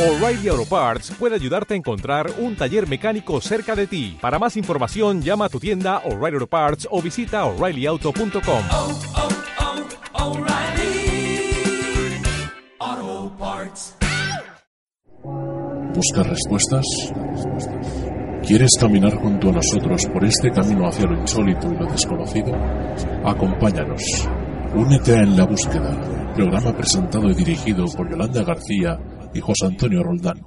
O'Reilly Auto Parts puede ayudarte a encontrar un taller mecánico cerca de ti. Para más información, llama a tu tienda O'Reilly Auto Parts o visita oreillyauto.com. oh, oh, Parts. ¿Buscas respuestas? ¿Quieres caminar junto a nosotros por este camino hacia lo insólito y lo desconocido? Acompáñanos. Únete a En la Búsqueda, programa presentado y dirigido por Yolanda García y José Antonio Roldán.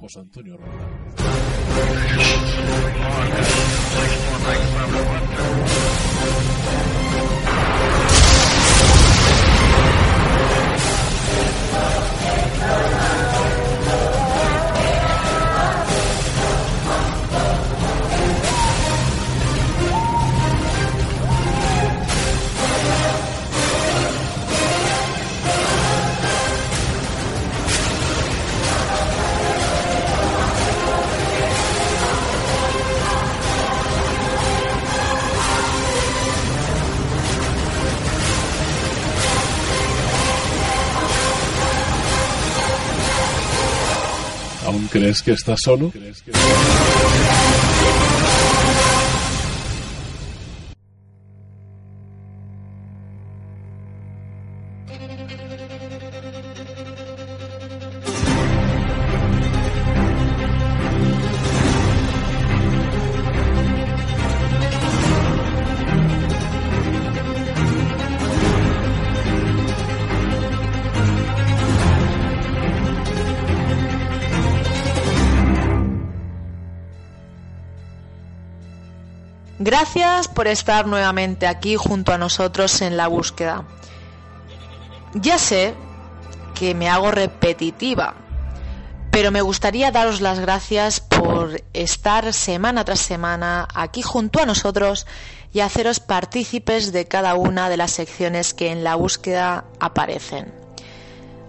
¿Aún crees que estás solo? Gracias por estar nuevamente aquí junto a nosotros en la búsqueda. Ya sé que me hago repetitiva, pero me gustaría daros las gracias por estar semana tras semana aquí junto a nosotros y haceros partícipes de cada una de las secciones que en la búsqueda aparecen.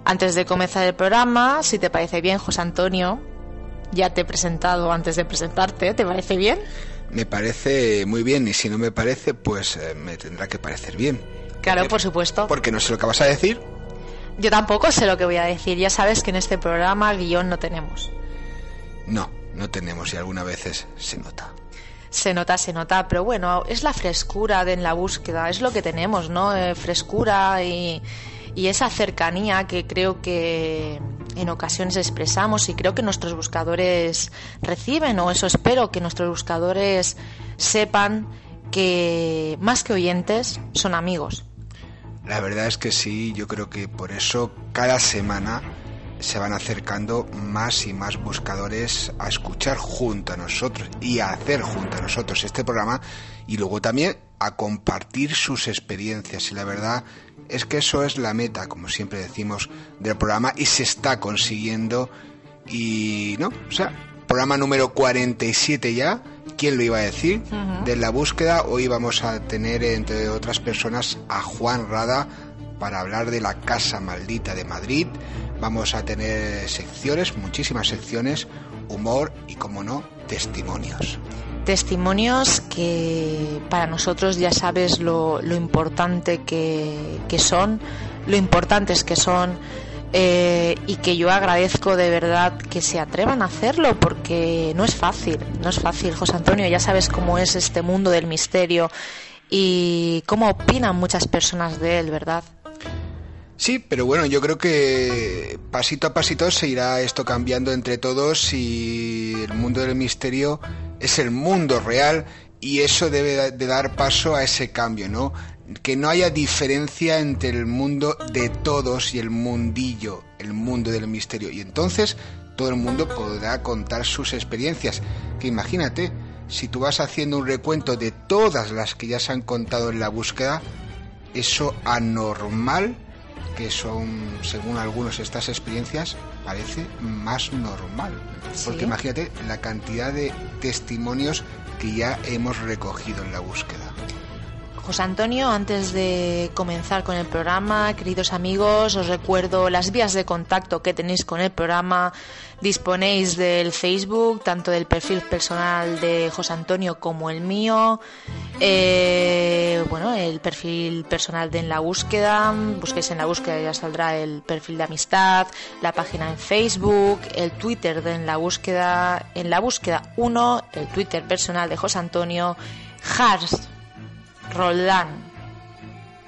Antes de comenzar el programa, si te parece bien, José Antonio, ya te he presentado antes de presentarte, ¿te parece bien? Me parece muy bien y si no me parece, pues eh, me tendrá que parecer bien. Claro, Porque- por supuesto. Porque no sé lo que vas a decir. Yo tampoco sé lo que voy a decir. Ya sabes que en este programa guion no tenemos. No, no tenemos y algunas veces se nota. Se nota, se nota, pero bueno, es la frescura de en la búsqueda, es lo que tenemos, ¿no? Eh, frescura y, y esa cercanía que creo que en ocasiones expresamos y creo que nuestros buscadores reciben, o eso espero, que nuestros buscadores sepan que más que oyentes son amigos. La verdad es que sí, yo creo que por eso cada semana se van acercando más y más buscadores a escuchar junto a nosotros y a hacer junto a nosotros este programa y luego también a compartir sus experiencias. Y la verdad es que eso es la meta, como siempre decimos, del programa y se está consiguiendo. Y no, o sea, programa número 47 ya. ¿Quién lo iba a decir? De la búsqueda, hoy vamos a tener, entre otras personas, a Juan Rada para hablar de la Casa Maldita de Madrid. Vamos a tener secciones, muchísimas secciones, humor y, como no, testimonios. Testimonios que para nosotros ya sabes lo, lo importante que, que son, lo importantes que son eh, y que yo agradezco de verdad que se atrevan a hacerlo porque no es fácil, no es fácil, José Antonio, ya sabes cómo es este mundo del misterio y cómo opinan muchas personas de él, ¿verdad? Sí, pero bueno, yo creo que pasito a pasito se irá esto cambiando entre todos y el mundo del misterio es el mundo real y eso debe de dar paso a ese cambio, ¿no? Que no haya diferencia entre el mundo de todos y el mundillo, el mundo del misterio. Y entonces todo el mundo podrá contar sus experiencias. Que imagínate, si tú vas haciendo un recuento de todas las que ya se han contado en la búsqueda, eso anormal que son, según algunos, estas experiencias, parece más normal. Porque imagínate la cantidad de testimonios que ya hemos recogido en la búsqueda. José Antonio, antes de comenzar con el programa, queridos amigos, os recuerdo las vías de contacto que tenéis con el programa. Disponéis del Facebook, tanto del perfil personal de José Antonio como el mío. Eh, bueno, el perfil personal de En la Búsqueda. Busquéis En la Búsqueda, ya saldrá el perfil de amistad, la página en Facebook, el Twitter de En la Búsqueda, En la Búsqueda 1, el Twitter personal de José Antonio, Hars Roldán,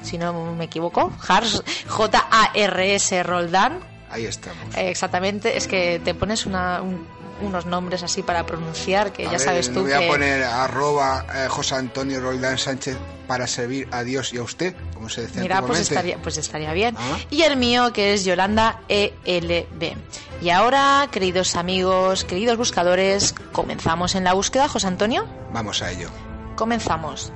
si no me equivoco, Hars, J-A-R-S Roldán, Ahí estamos. eh, exactamente, es que te pones una- un- unos nombres así para pronunciar que A ya ver, sabes tú voy que... a poner arroba eh, José Antonio Roldán Sánchez para servir a Dios y a usted, como se decía Mira, pues estaría, pues estaría bien. Ah. Y el mío, que es Yolanda ELB. Y ahora, queridos amigos, queridos buscadores, comenzamos en la búsqueda, José Antonio. Vamos a ello. Comenzamos.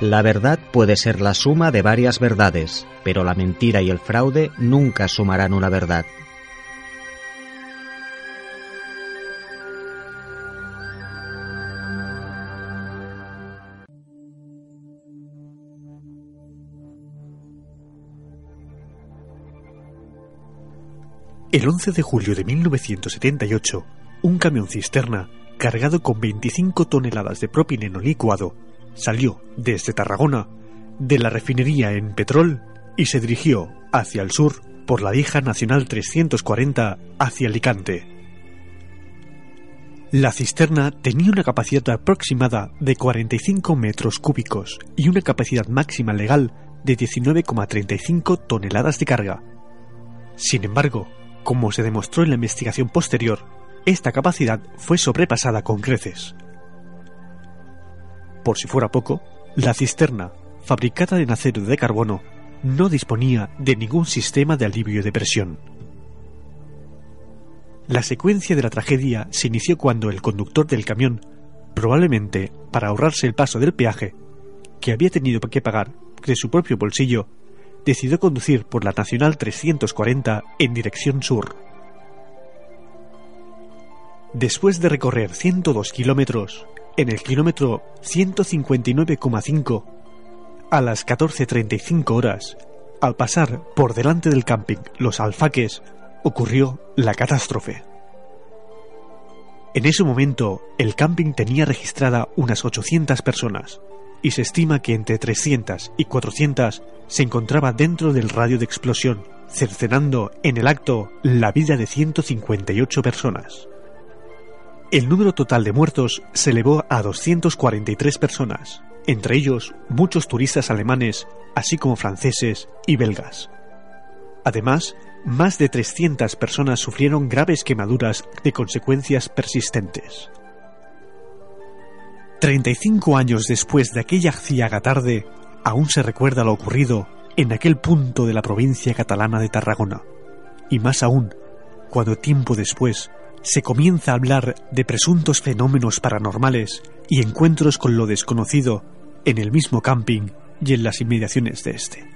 La verdad puede ser la suma de varias verdades, pero la mentira y el fraude nunca sumarán una verdad. El 11 de julio de 1978, un camión cisterna cargado con 25 toneladas de propileno licuado salió desde Tarragona de la refinería en Petrol y se dirigió hacia el sur por la vieja Nacional 340 hacia Alicante. La cisterna tenía una capacidad aproximada de 45 metros cúbicos y una capacidad máxima legal de 19,35 toneladas de carga. Sin embargo, como se demostró en la investigación posterior, esta capacidad fue sobrepasada con creces. Por si fuera poco, la cisterna, fabricada en acero de carbono, no disponía de ningún sistema de alivio de presión. La secuencia de la tragedia se inició cuando el conductor del camión, probablemente para ahorrarse el paso del peaje, que había tenido que pagar de su propio bolsillo, decidió conducir por la Nacional 340 en dirección sur. Después de recorrer 102 kilómetros, en el kilómetro 159,5, a las 14.35 horas, al pasar por delante del camping Los Alfaques, ocurrió la catástrofe. En ese momento, el camping tenía registrada unas 800 personas, y se estima que entre 300 y 400 se encontraba dentro del radio de explosión, cercenando en el acto la vida de 158 personas. El número total de muertos se elevó a 243 personas, entre ellos muchos turistas alemanes, así como franceses y belgas. Además, más de 300 personas sufrieron graves quemaduras de consecuencias persistentes. 35 años después de aquella aciaga tarde, aún se recuerda lo ocurrido en aquel punto de la provincia catalana de Tarragona. Y más aún, cuando tiempo después se comienza a hablar de presuntos fenómenos paranormales y encuentros con lo desconocido en el mismo camping y en las inmediaciones de este.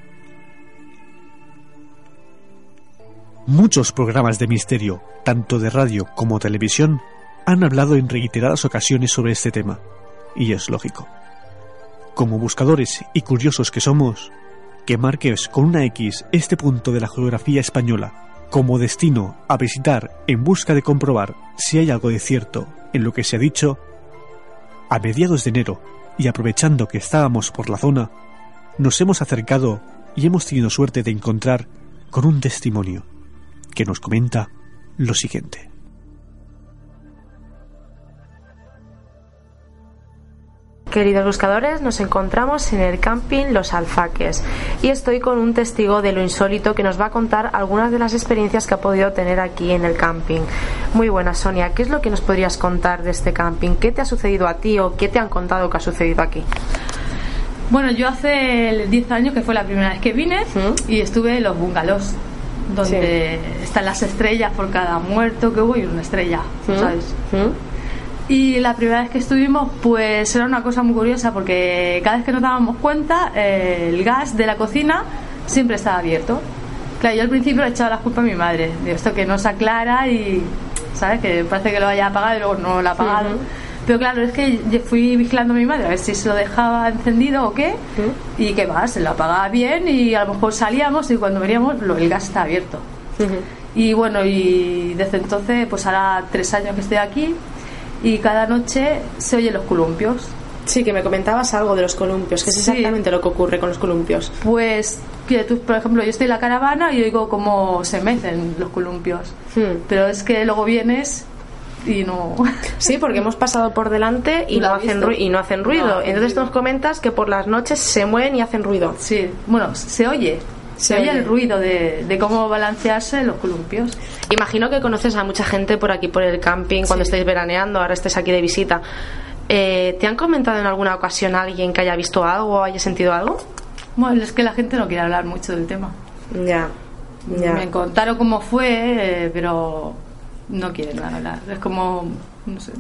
Muchos programas de misterio, tanto de radio como televisión, han hablado en reiteradas ocasiones sobre este tema, y es lógico. Como buscadores y curiosos que somos, que marques con una X este punto de la geografía española como destino a visitar en busca de comprobar si hay algo de cierto en lo que se ha dicho, a mediados de enero y aprovechando que estábamos por la zona, nos hemos acercado y hemos tenido suerte de encontrar con un testimonio que nos comenta lo siguiente. Queridos buscadores, nos encontramos en el camping Los Alfaques y estoy con un testigo de lo insólito que nos va a contar algunas de las experiencias que ha podido tener aquí en el camping. Muy buenas, Sonia. ¿Qué es lo que nos podrías contar de este camping? ¿Qué te ha sucedido a ti o qué te han contado que ha sucedido aquí? Bueno, yo hace 10 años que fue la primera vez que vine ¿Mm? y estuve en los bungalows, donde están las estrellas por cada muerto que hubo y una estrella, ¿Mm? ¿sabes? ¿Mm? Y la primera vez que estuvimos, pues era una cosa muy curiosa porque cada vez que nos dábamos cuenta, eh, el gas de la cocina siempre estaba abierto. Claro, yo al principio le echaba la culpa a mi madre, de esto que no se aclara y, ¿sabes? Que parece que lo vaya a apagar y luego no lo ha apagado. Pero claro, es que yo fui vigilando a mi madre a ver si se lo dejaba encendido o qué. Y qué va, se lo apagaba bien y a lo mejor salíamos y cuando veníamos lo, el gas está abierto. Y bueno, y desde entonces, pues ahora tres años que estoy aquí y cada noche se oyen los columpios. Sí, que me comentabas algo de los columpios, que es Sí. exactamente lo que ocurre con los columpios. Pues que tú, por ejemplo, yo estoy en la caravana y oigo cómo se mecen los columpios. Hmm. Pero es que luego vienes y no. Sí, porque hemos pasado por delante y no hacen, y no hacen ruido. No Entonces ruido. nos comentas que por las noches se mueven y hacen ruido. Sí, bueno, se oye. Se, oye el ruido de, de cómo balancearse los columpios. Imagino que conoces a mucha gente por aquí, por el camping, cuando Sí. estáis veraneando, ahora estés aquí de visita. Eh, ¿Te han comentado en alguna ocasión alguien que haya visto algo o haya sentido algo? Bueno, es que la gente no quiere hablar mucho del tema. Ya, Me contaron cómo fue, eh, pero no quieren hablar. Es como, no sé.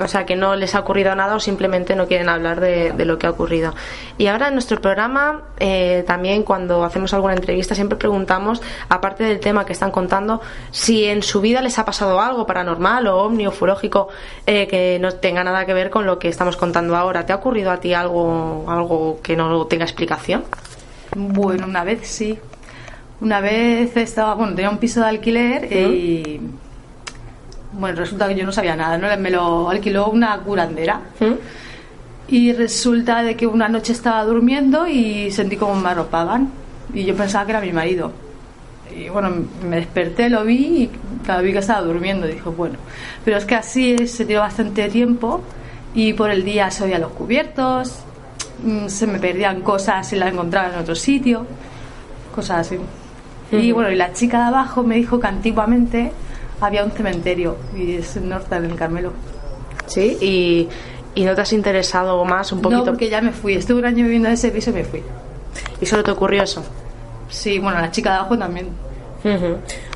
O sea, que no les ha ocurrido nada o simplemente no quieren hablar de, de lo que ha ocurrido. Y ahora en nuestro programa, eh, también cuando hacemos alguna entrevista, siempre preguntamos, aparte del tema que están contando, si en su vida les ha pasado algo paranormal o ovni o ufológico eh, que no tenga nada que ver con lo que estamos contando ahora. ¿Te ha ocurrido a ti algo, algo que no tenga explicación? Bueno, una vez sí. Una vez estaba, bueno, tenía un piso de alquiler y. Bueno, resulta que yo no sabía nada, ¿no? Me lo alquiló una curandera. ¿Mm? Y resulta de que una noche estaba durmiendo y sentí como me arropaban. Y yo pensaba que era mi marido. Y bueno, me desperté, lo vi y claro, vi que estaba durmiendo. Dije, bueno. Pero es que así se dio bastante tiempo y por el día se oían los cubiertos, mm, se me perdían cosas y las encontraba en otro sitio, cosas así. Y bueno, y la chica de abajo me dijo que antiguamente había un cementerio y es en Norte del Carmelo. Sí, y, y no te has interesado más un poquito. No, porque ya me fui. Estuve un año viviendo en ese piso y me fui. Y solo te ocurrió eso. Sí, bueno, la chica de abajo también.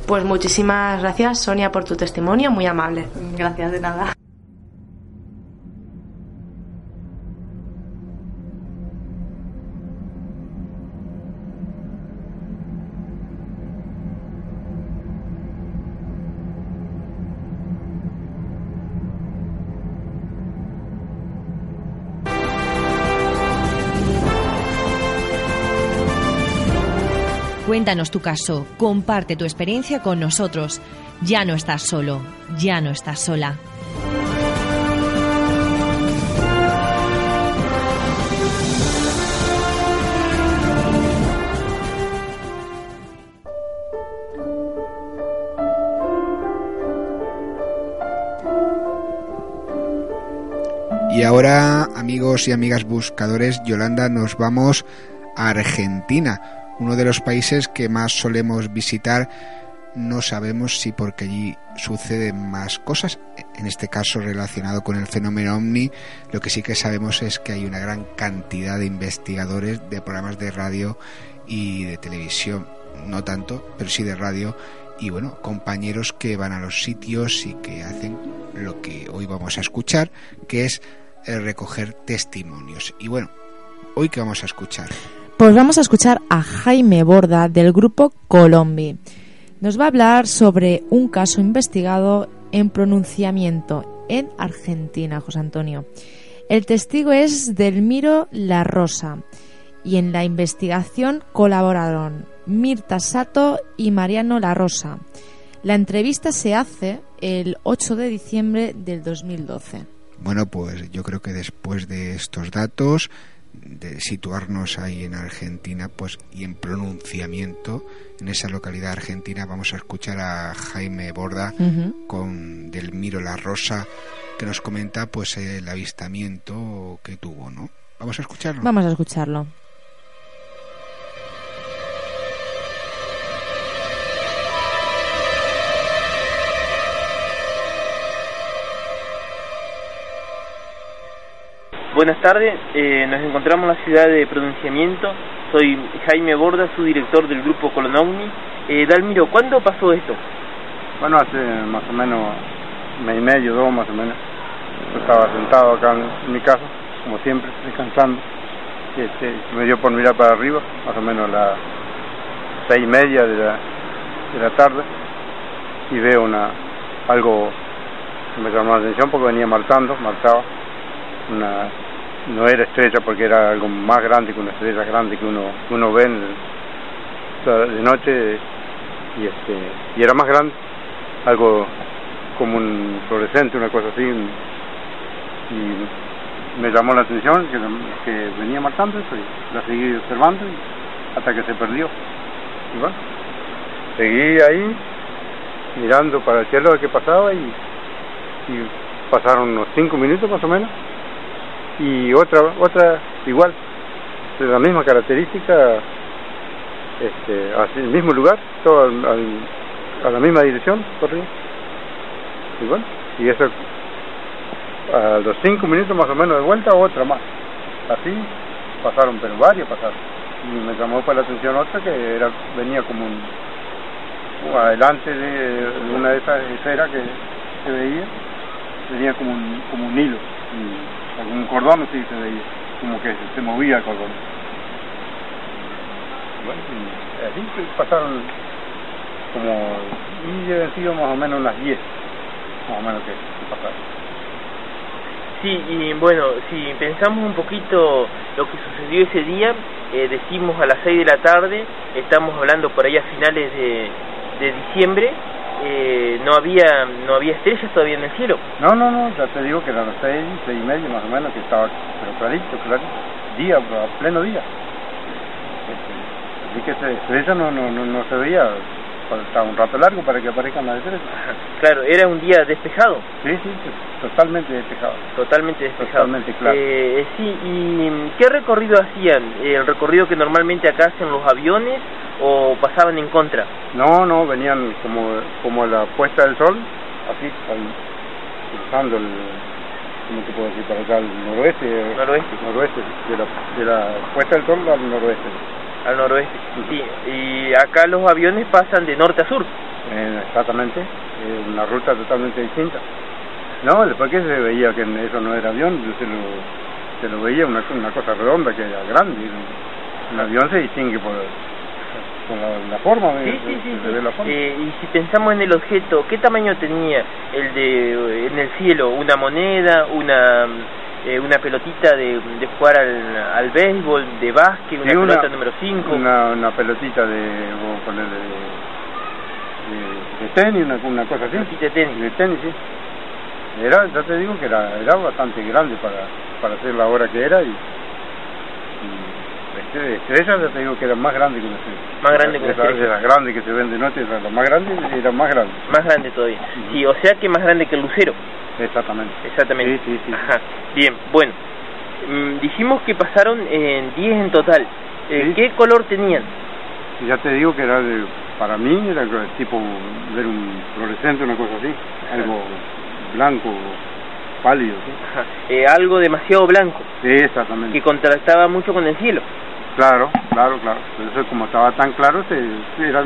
Pues muchísimas gracias, Sonia, por tu testimonio, muy amable. Gracias de nada. Cuéntanos tu caso, comparte tu experiencia con nosotros. Ya no estás solo, ya no estás sola. Y ahora, amigos y amigas buscadores, Yolanda, nos vamos a Argentina, uno de los países que más solemos visitar. No sabemos si porque allí suceden más cosas, en este caso relacionado con el fenómeno ovni. Lo que sí que sabemos es que hay una gran cantidad de investigadores de programas de radio y de televisión, no tanto, pero sí de radio, y bueno, compañeros que van a los sitios y que hacen lo que hoy vamos a escuchar, que es eh, recoger testimonios. Y bueno, hoy que vamos a escuchar. Pues vamos a escuchar a Jaime Borda del grupo Colombi. Nos va a hablar sobre un caso investigado en pronunciamiento en Argentina, José Antonio. El testigo es Delmiro La Rosa y en la investigación colaboraron Mirta Sato y Mariano La Rosa. La entrevista se hace el 8 de diciembre del 2012. Bueno, pues yo creo que después de estos datos, de situarnos ahí en Argentina, pues y en pronunciamiento en esa localidad argentina, vamos a escuchar a Jaime Borda con Delmiro La Rosa que nos comenta pues el avistamiento que tuvo, ¿no? Vamos a escucharlo. Vamos a escucharlo. Buenas tardes, eh, nos encontramos en la ciudad de pronunciamiento. Soy Jaime Borda, su director del grupo Colonomni. Eh, Dalmiro, ¿cuándo pasó esto? Bueno, hace más o menos mes y medio, dos más o menos. Estaba sentado acá en, mi casa, como siempre, descansando. Y este, me dio por mirar para arriba, más o menos las seis y media de la, de la tarde, y veo una algo que me llamó la atención porque venía marchando, marchaba. Una, no era estrella porque era algo más grande que una estrella grande que uno, uno ve de noche y este y era más grande algo como un fluorescente una cosa así y me llamó la atención que, venía marchando y la seguí observando hasta que se perdió. Y bueno seguí ahí mirando para el cielo ver qué pasaba y, y pasaron unos cinco minutos más o menos y otra otra igual de la misma característica este hacia el mismo lugar todo al- a la misma dirección y bueno y eso a los cinco minutos más o menos de vuelta otra más. Así pasaron pero varias pasaron. Y me llamó para la atención otra que era venía como un adelante de una de esas esferas que se veía venía como un como un hilo algún cordón así se veía como que se movía el cordón. Bueno y así pasaron como y deben sido más o menos unas 10 más o menos que, que pasaron. Sí, y bueno, si pensamos un poquito lo que sucedió ese día, eh, decimos a las 6 de la tarde, estamos hablando por ahí a finales de, de diciembre, eh, no había no había estrellas todavía en el cielo. No, no, no, ya te digo que eran las seis, seis y media más o menos, que estaba, pero clarito, clarito, día, a pleno día. Este, Así que esta estrella no, no, no, no se veía, faltaba un rato largo para que aparezcan las estrellas. Claro, era un día despejado. Sí, sí, sí, totalmente despejado. Totalmente despejado. Totalmente claro. Eh, sí, ¿y qué recorrido hacían? ¿El recorrido que normalmente acá hacen los aviones o pasaban en contra? No, no, venían como, como la puesta del sol, así, cruzando el, ¿cómo te puedo decir? Para acá, al noroeste. Noroeste. Noroeste, de la, de la puesta del sol al noroeste. Al noroeste. Sí, y acá los aviones pasan de norte a sur. Eh, exactamente, una ruta totalmente distinta. No, después que se veía que eso no era avión, se lo, se lo veía una, una cosa redonda que era grande. Un, avión se distingue por, por la, la forma, de- Sí, sí, sí. se ve la forma. Eh, y si pensamos en el objeto, ¿qué tamaño tenía el de en el cielo? ¿Una moneda? ¿Una eh, una pelotita de, de jugar al, al béisbol? ¿De básquet? ¿Una una- pelota número 5? Una, una pelotita de, vamos a ponerle de, de, de tenis, una, una cosa así. de tenis. De tenis, sí. Era, ya te digo que era, era bastante grande para, para hacer la hora que era y este, estrella ya te digo que era más grande que una estrella. Más grande que una estrella. esas grandes que se ven de noche, esas, las más grandes eran más grandes. Más grande todavía. Sí, o sea que más grande que el lucero. Exactamente. Exactamente. Sí, sí, sí. Ajá. Bien, bueno. Mm, dijimos que pasaron en 10 en total. Eh, ¿Qué color tenían? Ya te digo que era de, para mí era tipo ver un fluorescente, una cosa así, algo blanco, pálido. ¿sí? Eh, algo demasiado blanco. Sí, exactamente. Que contrastaba mucho con el cielo. Claro, claro, claro. Eso como estaba tan claro, se, era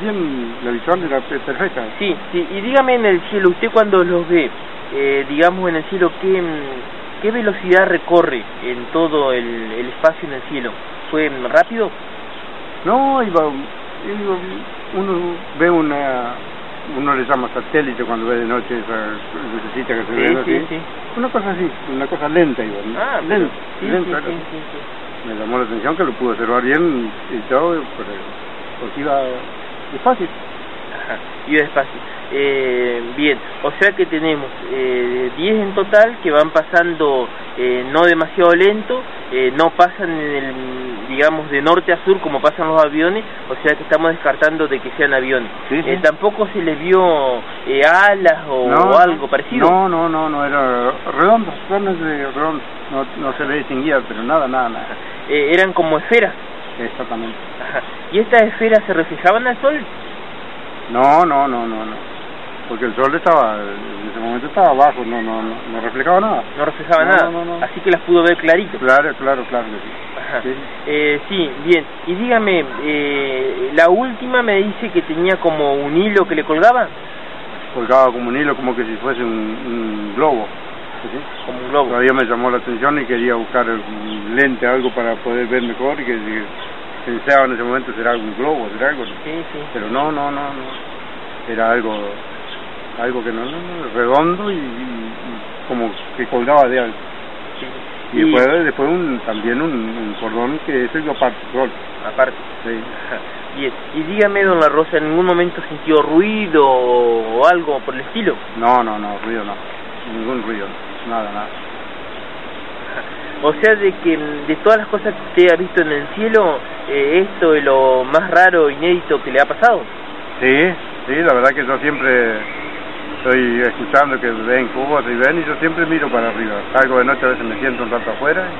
bien, la visión era pe- perfecta. Sí, sí. Y dígame en el cielo, usted cuando los ve, eh, digamos en el cielo, ¿qué, ¿qué velocidad recorre en todo el, el espacio en el cielo? ¿Fue rápido? No, iba, iba- uno ve una, uno le llama satélite cuando ve de noche esa lucecita que se Sí, ve sí, así. sí. Una cosa así, una cosa lenta. ¿no? Ah, lenta, sí, lenta. sí, sí, sí, sí. Me llamó la atención que lo pude observar bien y todo, pero, porque iba despacio. Ajá, iba despacio. Eh, bien, o sea que tenemos eh, 10 en total que van pasando eh, no demasiado lento, eh, no pasan en el, digamos, de norte a sur como pasan los aviones, o sea que estamos descartando de que sean aviones. Sí, sí. Eh, tampoco se les vio eh, alas o, No, o algo parecido. No, no, no, no, era redondo, realmente redondo. No, no se le distinguía, pero nada, nada, nada. Eh, eran como esferas. Exactamente. Ajá. ¿Y estas esferas se reflejaban al sol? No, no, no, no, no. Porque el sol estaba, en ese momento estaba abajo, no, no, no, no reflejaba nada. No reflejaba No, nada, no, no. así que las pudo ver clarito. Claro, claro, claro que sí. Eh, sí, bien. Y dígame, eh, la última me dice que tenía como un hilo que le colgaba. Colgaba como un hilo, como que si fuese un, un globo. Sí, como un globo. Todavía me llamó la atención y quería buscar un lente, algo para poder ver mejor y que pensaba en ese momento será algún globo, será algo. Sí, sí. Pero no, no, no, no. Era algo, algo que no, no, no, redondo y, y- y como que colgaba de algo. Y, Y- después, después un, también un, un cordón que eso yo aparte. Aparte. Sí. Bien. Y dígame, don La Rosa, ¿en ningún momento sintió ruido o algo por el estilo? No, no, no, ruido no. Ningún ruido, nada, nada. O sea, de que de todas las cosas que usted ha visto en el cielo, eh, esto es lo más raro, inédito que le ha pasado. Sí, sí, la verdad que yo siempre estoy escuchando que ven cubos y ven y yo siempre miro para arriba. Salgo de noche a veces me siento un rato afuera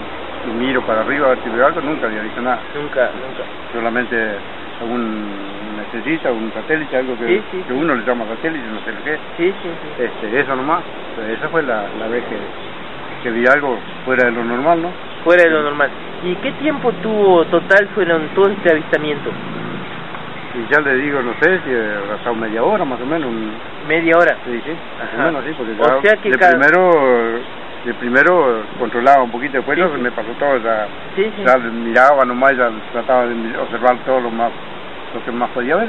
y, y miro para arriba a ver si veo algo, nunca había visto nada. Nunca, nunca. Solamente algún estrellita, un satélite, algo que, Sí, sí, que uno le llama satélite, no sé lo que es. Sí, sí, sí. Este, eso nomás. Esa fue la, la vez que, que vi algo fuera de lo normal, ¿no? Fuera de lo normal. ¿Y qué tiempo tuvo total fueron todo este avistamiento? Y ya le digo, no sé si pasado media hora más o menos. ¿Media hora? Sí, sí, más Ajá. o menos, sí, porque O sea que de cada- primero, de primero controlaba un poquito, después Sí, sí. me pasó todo, ya, Sí, sí. ya miraba nomás, ya trataba de observar todo lo más, lo que más podía ver.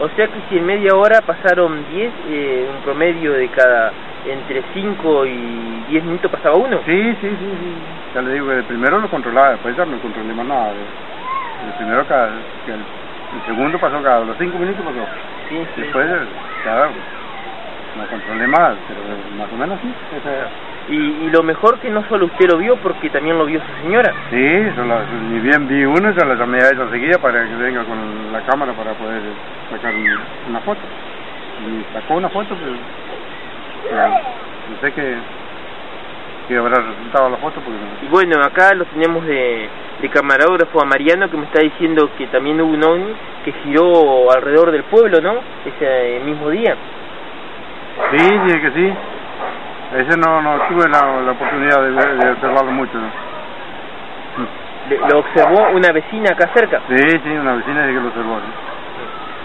O sea que si en media hora pasaron 10, eh, un promedio de cada entre 5 y 10 minutos pasaba uno. Sí, sí, sí, sí. Ya le digo de primero lo controlaba, después ya no controlé más nada. De primero cada, que el, el segundo pasó cada los cinco minutos pasó. Sí, sí. Después cada no controlé más, pero más o menos sí. esa era. Y, y lo mejor que no solo usted lo vio, porque también lo vio su señora. Sí, yo la- ni bien vi uno, yo la llamé a ella enseguida para que venga con la cámara para poder sacar un- una foto. Y sacó una foto, pero, pero no sé qué, qué habrá resultado la foto, porque Y bueno, acá lo tenemos de, de camarógrafo a Mariano que me está diciendo que también hubo un ovni que giró alrededor del pueblo, ¿no? Ese mismo día. Sí, sí, que sí. Ese no, no tuve la, la oportunidad de, observarlo mucho. lo observó una vecina acá cerca. Sí, sí, una vecina sí que lo observó. sí.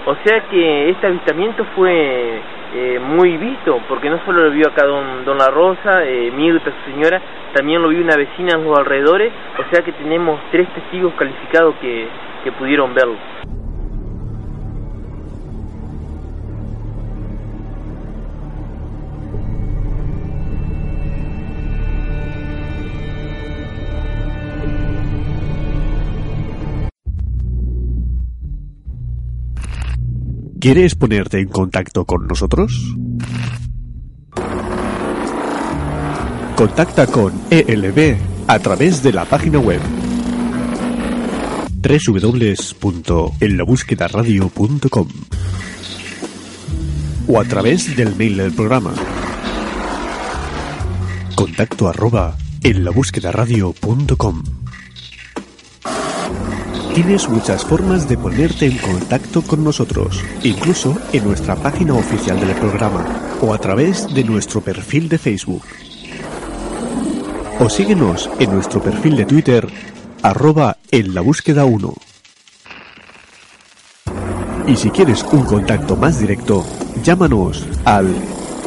O sea que este avistamiento fue eh, muy visto, porque no solo lo vio acá don, don La Rosa, eh, Mirta, su señora, también lo vio una vecina en los alrededores, o sea que tenemos tres testigos calificados que, que pudieron verlo. ¿Quieres ponerte en contacto con nosotros? Contacta con ELB a través de la página web www.enlabúsquedaradio.com o a través del mail del programa contacto arroba enlabúsquedaradio.com Tienes muchas formas de ponerte en contacto con nosotros, incluso en nuestra página oficial del programa o a través de nuestro perfil de Facebook. O síguenos en nuestro perfil de Twitter, arroba en la búsqueda 1. Y si quieres un contacto más directo, llámanos al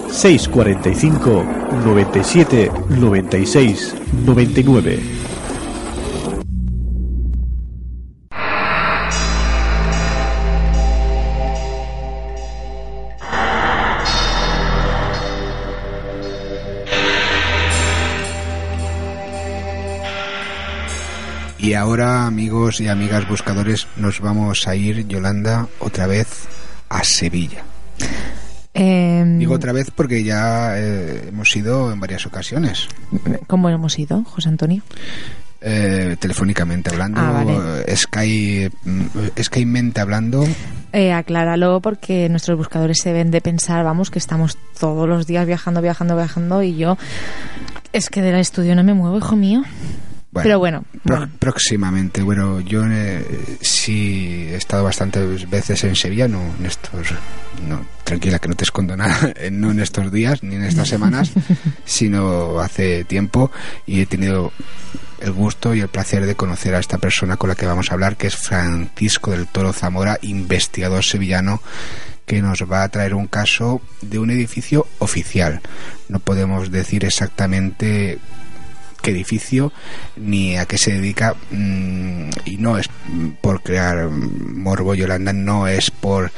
645 97 96 99. Y ahora, amigos y amigas buscadores, nos vamos a ir, Yolanda, otra vez a Sevilla. Em, Digo otra vez porque ya eh, hemos ido en varias ocasiones, ¿Cómo hemos ido, José Antonio? eh, telefónicamente hablando, Ah, vale. Sky, mm, Skymente hablando. Eh, acláralo porque nuestros buscadores se ven de pensar, vamos, que estamos todos los días viajando, viajando, viajando y yo es que del estudio no me muevo, hijo mío. Bueno, Pero bueno. próximamente. Bueno, yo eh, sí he estado bastantes veces en Sevilla, no en estos, no, tranquila que no te escondo nada, eh, no en estos días ni en estas semanas, sino hace tiempo y he tenido el gusto y el placer de conocer a esta persona con la que vamos a hablar, que es Francisco del Toro Zamora, investigador sevillano que nos va a traer un caso de un edificio oficial. No podemos decir exactamente qué edificio ni a qué se dedica mm, y no es por crear morbo Yolanda no es por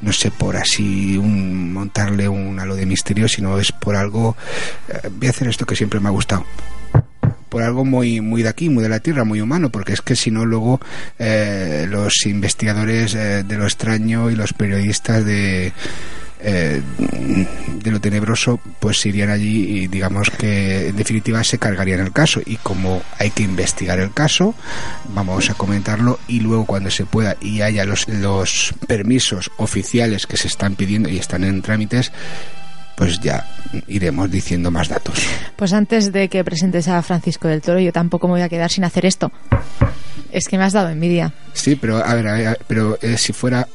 no sé por así un, montarle un halo de misterio sino es por algo eh, voy a hacer esto que siempre me ha gustado. Por algo muy muy de aquí, muy de la tierra, muy humano, porque es que si no luego eh, los investigadores eh, de lo extraño y los periodistas de eh, de lo tenebroso pues irían allí y digamos que en definitiva se cargarían el caso y como hay que investigar el caso vamos a comentarlo y luego cuando se pueda y haya los, los permisos oficiales que se están pidiendo y están en trámites pues ya iremos diciendo más datos. Pues antes de que presentes a Francisco del Toro, yo tampoco me voy a quedar sin hacer esto. Es que me has dado envidia. Sí, pero a ver, a ver, pero eh, si fuera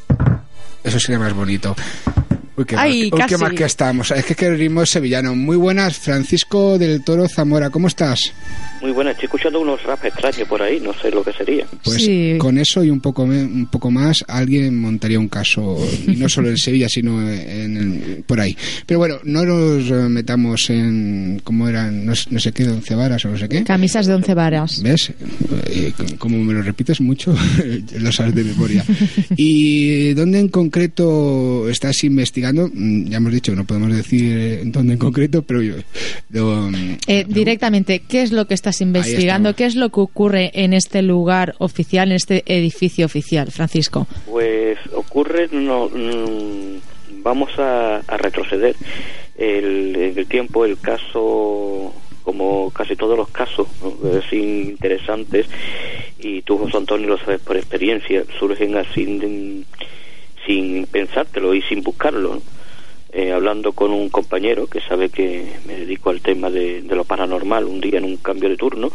eso sería más bonito. Uy, qué, Ay, mal, uy, qué mal que estamos. Es que que el ritmo es sevillano. Muy buenas, Francisco del Toro Zamora. ¿Cómo estás? Muy buena, estoy escuchando unos rap extraños por ahí, no sé lo que sería. Pues con eso y un poco un poco más alguien montaría un caso y no solo en Sevilla sino en el- por ahí. Pero bueno, no nos metamos en cómo eran no, no sé qué once varas o no sé qué. Camisas de once varas. ¿Ves? Eh, como me lo repites mucho, lo sabes de memoria. ¿Y dónde en concreto estás investigando? Mm, Ya hemos dicho que no podemos decir eh, dónde en concreto, pero yo... lo, mm, Eh, directamente, ¿qué es lo que estás investigando? ¿Qué es lo que ocurre en este lugar oficial, en este edificio oficial, Francisco? Pues ocurre, no, mm, vamos a, a retroceder el, en el tiempo, el caso, como casi todos los casos ¿no? así interesantes, y tú, José Antonio, lo sabes por experiencia, surgen así de- sin pensártelo y sin buscarlo. ¿no? Eh, hablando con un compañero que sabe que me dedico al tema de, de lo paranormal un día en un cambio de turno,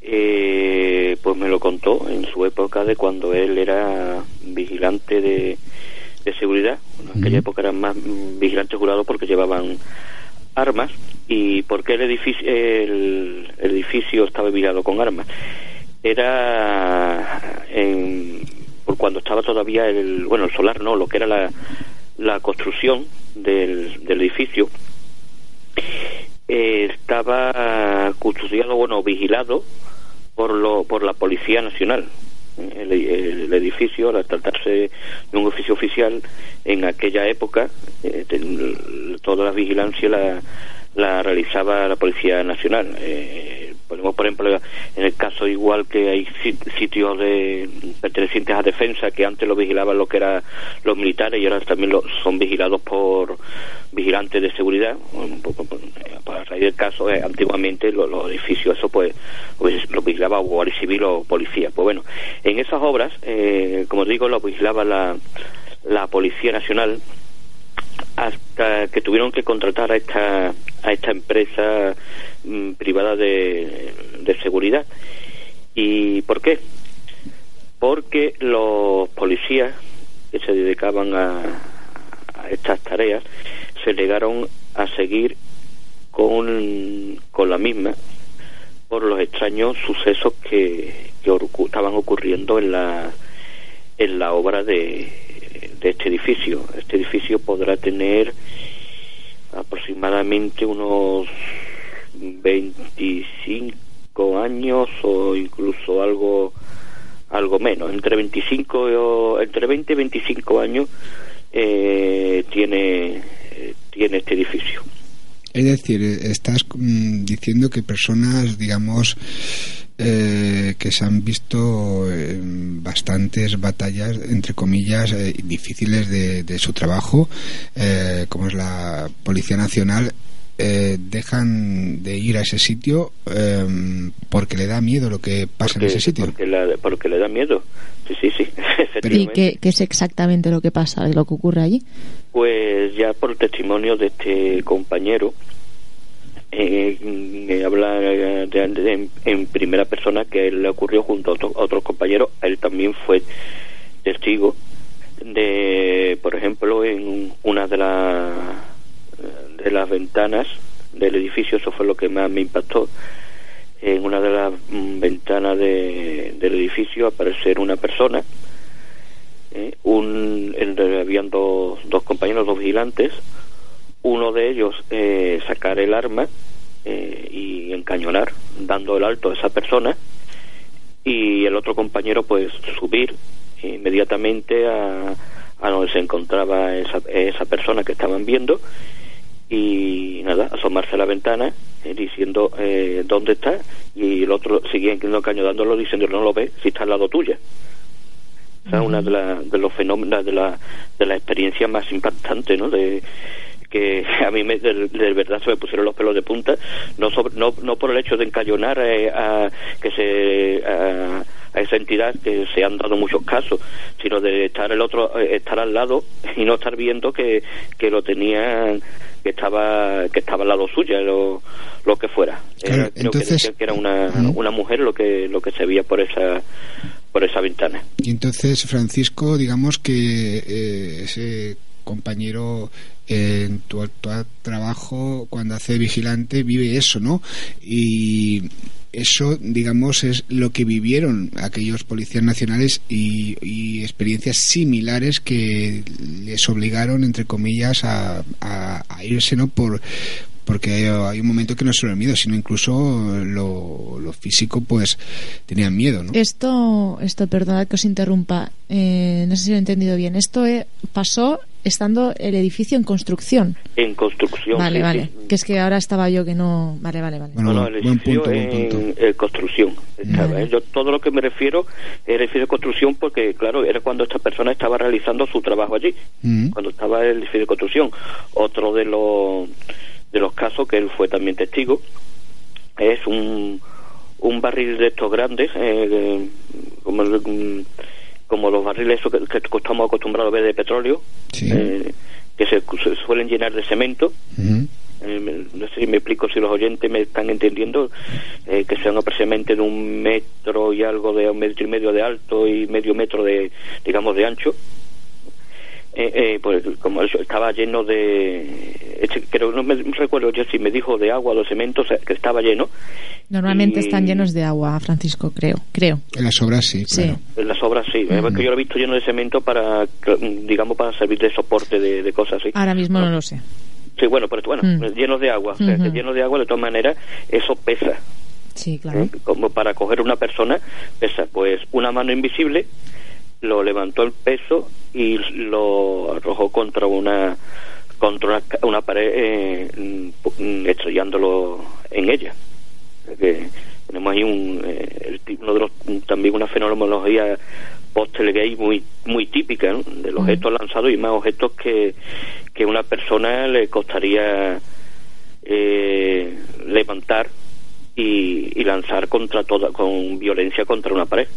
eh, pues me lo contó en su época de cuando él era vigilante de, de seguridad. En aquella época eran más vigilantes jurados porque llevaban armas y porque el edificio el, el edificio estaba vigilado con armas era en, por cuando estaba todavía el bueno el solar no lo que era la, la construcción del, del edificio. Eh, estaba custodiado bueno vigilado por lo por la policía nacional. El, edificio al tratarse de un oficio oficial en aquella época eh, toda la vigilancia la, la realizaba la policía nacional. Eh, ponemos por ejemplo en el caso igual que hay sit- sitios de pertenecientes a defensa que antes lo vigilaban lo que eran los militares y ahora también lo, son vigilados por vigilantes de seguridad. Por- a raíz del caso eh, antiguamente lo- los edificios eso pues, pues lo vigilaba guardia civil o policía. Pues bueno en esas obras eh, como digo lo vigilaba la, la policía nacional hasta que tuvieron que contratar a esta a esta empresa mm, privada de, de seguridad. Y por qué porque los policías que se dedicaban a, a estas tareas se negaron a seguir con, con la misma por los extraños sucesos que, que estaban ocurriendo en la en la obra de, de este edificio. Este edificio podrá tener aproximadamente unos 25 años o incluso algo algo menos, entre 25 o- entre 20 y 25 años eh, tiene eh, tiene este edificio. Es decir, estás mm, diciendo que personas, digamos, eh, que se han visto en bastantes batallas, entre comillas, eh, difíciles de, de su trabajo, eh, como es la Policía Nacional, eh, dejan de ir a ese sitio eh, porque le da miedo lo que pasa en ese sitio. Porque, la- porque le da miedo. Sí, sí, sí. ¿Y qué, qué es exactamente lo que pasa, lo que ocurre allí? Pues ya por testimonio de este compañero, eh, habla eh, de- de- en, primera persona que le ocurrió junto a, otro- otros compañeros, él también fue testigo de, por ejemplo, en una de, las de las ventanas del edificio, eso fue lo que más me impactó, en una de las mm, ventanas de- del edificio aparecer una persona, eh, un, habían dos, dos compañeros, dos vigilantes, uno de ellos eh, sacar el arma eh, y encañonar, dando el alto a esa persona, y el otro compañero pues subir inmediatamente a, a donde se encontraba esa, esa persona que estaban viendo y nada, asomarse a la ventana eh, diciendo eh, dónde está y el otro seguía encañonándolo diciendo no lo ve si está al lado tuya. O sea, una de, la- de los fenómenos, de la, de la experiencia más impactante, ¿no? De, que a mí me, de, de verdad se me pusieron los pelos de punta, no, sobre- no, no por el hecho de encallonar eh, a, que se, a, a esa entidad que se han dado muchos casos, sino de estar el otro, eh, estar al lado y no estar viendo que, que lo tenían, que estaba, que estaba al lado suya, lo, lo que fuera. Claro, Era- creo que entonces- que era una, una mujer lo que, lo que se veía por esa, por esa ventana. Y entonces, Francisco, digamos que eh, ese compañero en tu actual trabajo, cuando hace vigilante, vive eso, ¿no? Y eso, digamos, es lo que vivieron aquellos policías nacionales y, y experiencias similares que les obligaron, entre comillas, a, a- a irse, ¿no? Por, porque hay, un momento que no solo el miedo, sino incluso lo, lo físico, pues tenían miedo, ¿no? Esto, esto, perdonad que os interrumpa, eh, no sé si lo he entendido bien. Esto eh, pasó estando el edificio en construcción. En construcción. vale, sí, vale. sí. Que es que ahora estaba yo que no. Vale, vale, vale. no, no, el edificio en eh, construcción. Estaba, ¿eh? Yo todo lo que me refiero es edificio de construcción porque, claro, era cuando esta persona estaba realizando su trabajo allí, Mm. cuando estaba el edificio de construcción. Otro de los de los casos que él fue también testigo. Es un un barril de estos grandes, eh, como, mm, como los barriles esos que, que estamos acostumbrados a ver de petróleo, eh, que se, se suelen llenar de cemento. Eh, no sé si me explico si los oyentes me están entendiendo eh, que sean aproximadamente de un metro y algo de un metro y medio de alto y medio metro de digamos de ancho eh, eh, pues como eso estaba lleno de este, creo no me recuerdo yo si me dijo de agua o de cemento o sea, que estaba lleno Normalmente Y- están llenos de agua, Francisco, creo. Creo. En las obras sí, Sí. claro. en las obras sí eh, porque yo lo he visto lleno de cemento para digamos para servir de soporte de, de cosas así Ahora mismo no lo sé. sí bueno pero bueno Mm. llenos de agua o sea, llenos de agua de todas maneras eso pesa Sí, claro. ¿eh? como para coger una persona pesa pues una mano invisible lo levantó el peso y lo arrojó contra una contra una, una pared eh, mm, estrellándolo en ella. Que tenemos ahí un eh, uno de los también una fenomenología post-gay muy muy típica ¿no? de los objetos lanzados y más objetos que que una persona le costaría eh, levantar y, y lanzar contra toda con violencia contra una pared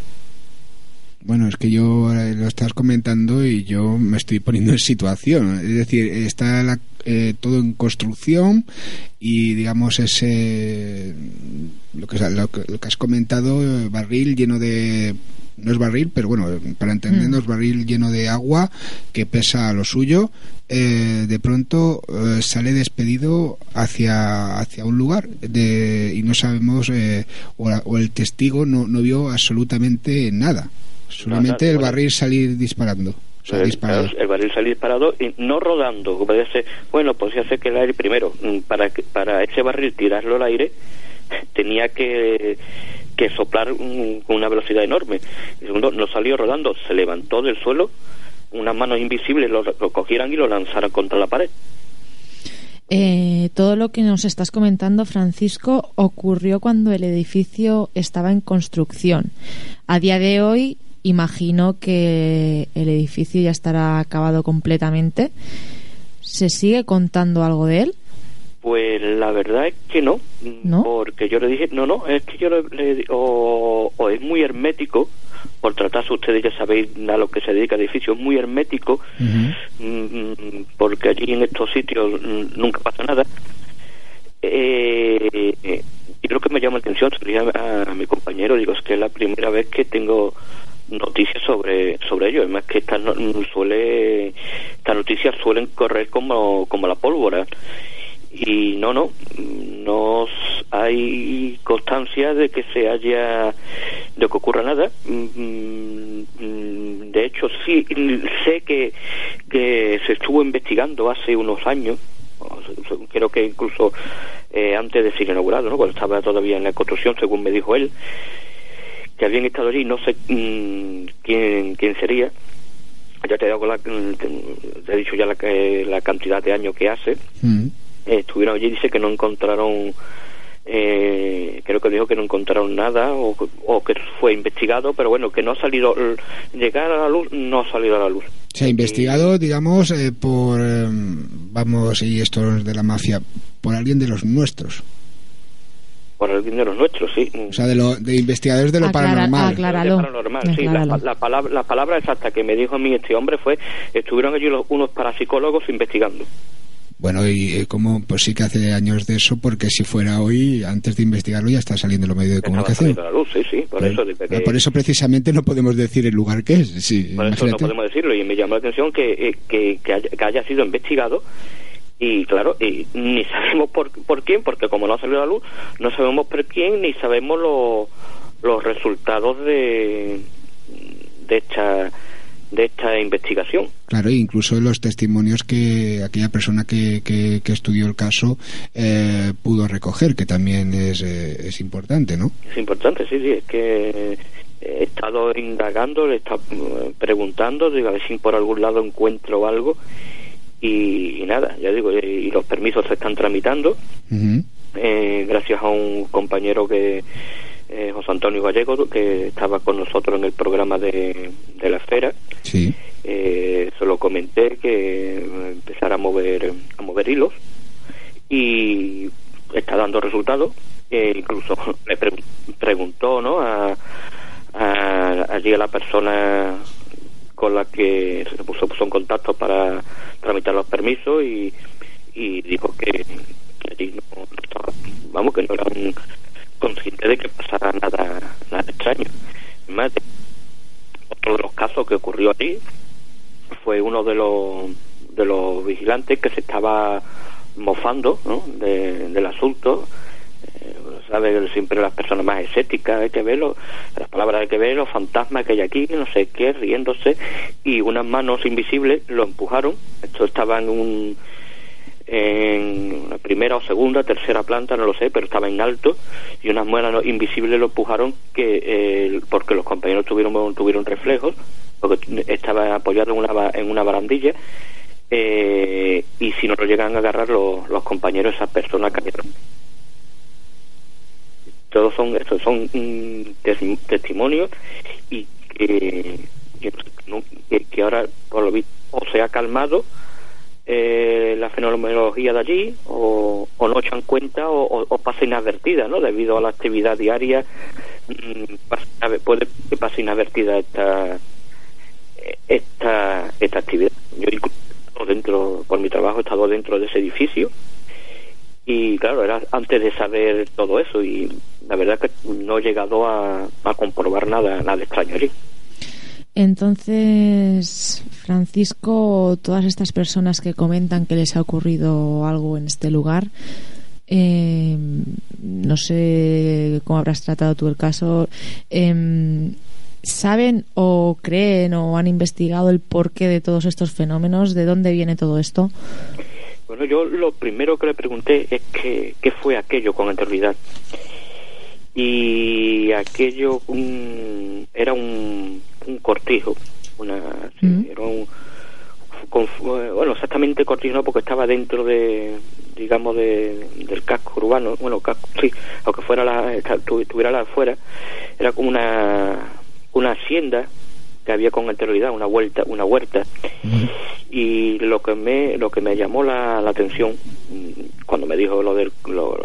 Bueno, es que yo eh, lo estás comentando y yo me estoy poniendo en situación. Es decir, está la- eh, todo en construcción y, digamos, ese. Lo que, lo lo que has comentado, eh, barril lleno de. No es barril, pero bueno, para entendernos, barril lleno de agua que pesa lo suyo. eh, de pronto eh, sale despedido hacia, hacia un lugar de, y no sabemos, eh, o, la- o el testigo no, no vio absolutamente nada. Solamente el barril salir disparando. O sea, el, barril salir disparado y no rodando dice bueno pues se hace que el aire primero mm, para que- para ese barril tirarlo al aire tenía que que soplar con una velocidad enorme y segundo no salió rodando se levantó del suelo unas manos invisibles lo, lo cogieran y lo lanzaran contra la pared Eh, todo lo que nos estás comentando, Francisco, ocurrió cuando el edificio estaba en construcción. A día de hoy, imagino que el edificio ya estará acabado completamente. ¿Se sigue contando algo de él? Pues la verdad es que no, ¿No? porque yo le dije, no, no, es que yo le, le- o, o es muy hermético, por tratarse ustedes ya sabéis a lo que se dedica el edificio, es muy hermético, mm, porque allí en estos sitios mm, nunca pasa nada. Eh, y lo que me llama la atención, se lo dije a, a mi compañero, digo, es que es la primera vez que tengo noticias sobre sobre ello, además que estas no- suele estas noticias suelen correr como como la pólvora y no no no hay constancia de que se haya de que ocurra nada. Mm, mm, De hecho, sí, sé que, que se estuvo investigando hace unos años, creo que incluso eh, antes de ser inaugurado, ¿no? cuando estaba todavía en la construcción, según me dijo él, que habían estado allí, no sé mm, quién, quién sería, ya te he, dado la, te- he dicho ya la, que- la cantidad de años que hace, Mm. eh, estuvieron allí dice que no encontraron eh, creo que dijo que no encontraron nada o, o que fue investigado pero bueno que no ha salido llegar a la luz no ha salido a la luz Se ha investigado, digamos, eh, por, eh, vamos, y esto es de la mafia, por alguien de los nuestros. Por alguien de los nuestros sí O sea, de, lo, de investigadores de lo Aclara- paranormal. acláralo. De paranormal, sí, la, la palabra, la palabra exacta que me dijo a mí este hombre fue estuvieron allí los, unos parapsicólogos investigando Bueno, y eh, como, pues sí que hace años de eso, porque si fuera hoy, antes de investigarlo, ya está saliendo en los medios de comunicación. la luz sí sí por Pues, eso que- por eso precisamente no podemos decir el lugar que es. Sí, Por eso no imagínate. podemos decirlo y me llamó la atención que, eh, que, que haya, que haya sido investigado y claro, y ni sabemos por, por quién, porque como no ha salido a la luz, no sabemos por quién ni sabemos lo- los resultados de, de esta de esta investigación. Claro, incluso los testimonios que aquella persona que, que, que estudió el caso eh, pudo recoger, que también es, eh, es importante, ¿no? Es importante, sí, sí, es que he estado indagando, le he estado eh, preguntando, digo, a ver si por algún lado encuentro algo y, y nada, ya digo, y, los permisos se están tramitando. Eh, gracias a un compañero que eh, José Antonio Gallego que estaba con nosotros en el programa de, de la esfera. Sí. eh, se lo comenté que empezara a mover a mover hilos. Y está dando resultados. Eh, incluso le pre- preguntó no a, a- allí a la persona con la que se puso, puso en contacto para tramitar los permisos y, y dijo que, allí no, estaba, vamos que no era un consciente de que pasara nada nada extraño Además, otro de los casos que ocurrió allí fue uno de los de los vigilantes que se estaba mofando ¿no? de- del asunto sabe siempre las personas más escépticas hay que verlo las palabras hay que ver los fantasmas que hay aquí no sé qué riéndose y unas manos invisibles lo empujaron esto estaba en un en una primera o segunda, tercera planta, no lo sé, pero estaba en alto y unas manos invisibles lo empujaron que eh, porque los compañeros tuvieron tuvieron reflejos, porque estaba apoyado en una en una barandilla eh, y si no lo llegan a agarrar los, los compañeros esas personas cayeron. Todos son estos son mm, tes- testimonios y que, que, ahora por lo visto o se ha calmado eh, la fenomenología de allí o, o no echan cuenta o, pasa inadvertida, ¿no? Debido a la actividad diaria, mm, puede que pase inadvertida esta esta esta actividad. Yo incluso dentro, por mi trabajo he estado dentro de ese edificio y claro, era antes de saber todo eso y la verdad que no he llegado a, a comprobar nada nada extraño allí. Entonces, Francisco, todas estas personas que comentan que les ha ocurrido algo en este lugar, eh, no sé cómo habrás tratado tú el caso, eh, ¿saben o creen o han investigado el porqué de todos estos fenómenos? ¿De dónde viene todo esto? Bueno, yo lo primero que le pregunté es que, qué fue aquello con anterioridad. Y aquello mm, era un, un cortijo, una, sí, era un, con- bueno, exactamente cortijo no, porque estaba dentro de, digamos, de, del casco urbano, bueno, casco, sí, aunque fuera la, esta- tu- tuviera la afuera, era como una, una hacienda que había con anterioridad, una vuelta, una huerta, y lo que me lo que me llamó la, la atención mm, cuando me dijo lo, del, lo,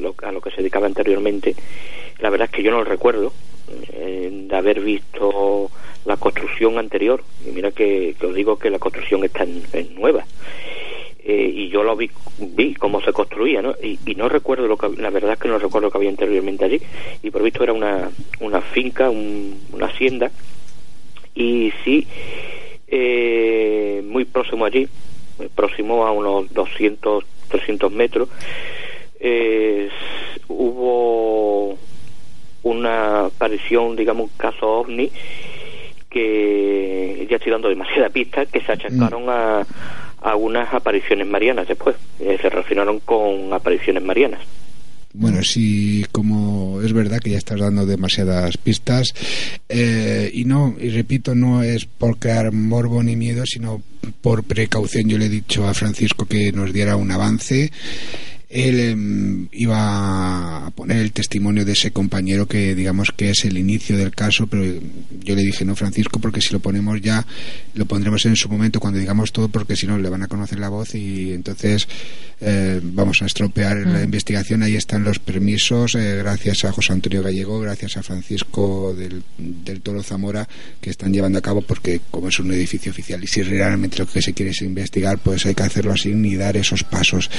lo- a lo que se dedicaba anteriormente la verdad es que yo no lo recuerdo eh, de haber visto la construcción anterior. Y mira que, que os digo que la construcción está en, en nueva. Eh, y yo lo vi vi cómo se construía ¿no? Y, y no recuerdo lo que la verdad es que no recuerdo lo que había anteriormente allí. Y por visto era una, una finca un- una hacienda y sí eh, muy próximo allí, muy próximo a unos 200, 300 metros, eh, hubo una aparición, digamos, un caso ovni que ya estoy dando demasiada pista que se achacaron a, a unas apariciones marianas después. Eh, se relacionaron con apariciones marianas. Bueno, sí, como es verdad que ya estás dando demasiadas pistas eh, y no, y repito, no es por crear morbo ni miedo, sino por precaución. Yo le he dicho a Francisco que nos diera un avance él em, iba a poner el testimonio de ese compañero que digamos que es el inicio del caso, pero yo le dije no Francisco porque si lo ponemos ya lo pondremos en su momento cuando digamos todo porque si no le van a conocer la voz y entonces eh, vamos a estropear la Mm. investigación. Ahí están los permisos, eh, gracias a José Antonio Gallego, gracias a Francisco del, del Toro Zamora que están llevando a cabo porque como es un edificio oficial y si realmente lo que se quiere es investigar pues hay que hacerlo así ni dar esos pasos.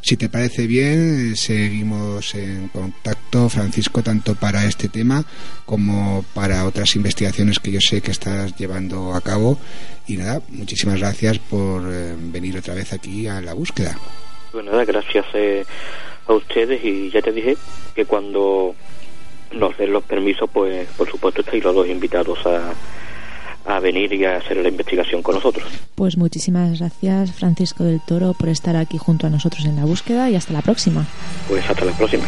Si te parece bien, eh, seguimos en contacto, Francisco, tanto para este tema como para otras investigaciones que yo sé que estás llevando a cabo. Y nada, muchísimas gracias por eh, venir otra vez aquí a la búsqueda. Pues nada, gracias eh, a ustedes y ya te dije que cuando nos den los permisos, pues por supuesto estáis los dos invitados a, a venir y a hacer la investigación con nosotros. Pues muchísimas gracias, Francisco del Toro, por estar aquí junto a nosotros en la búsqueda y hasta la próxima. Pues hasta la próxima.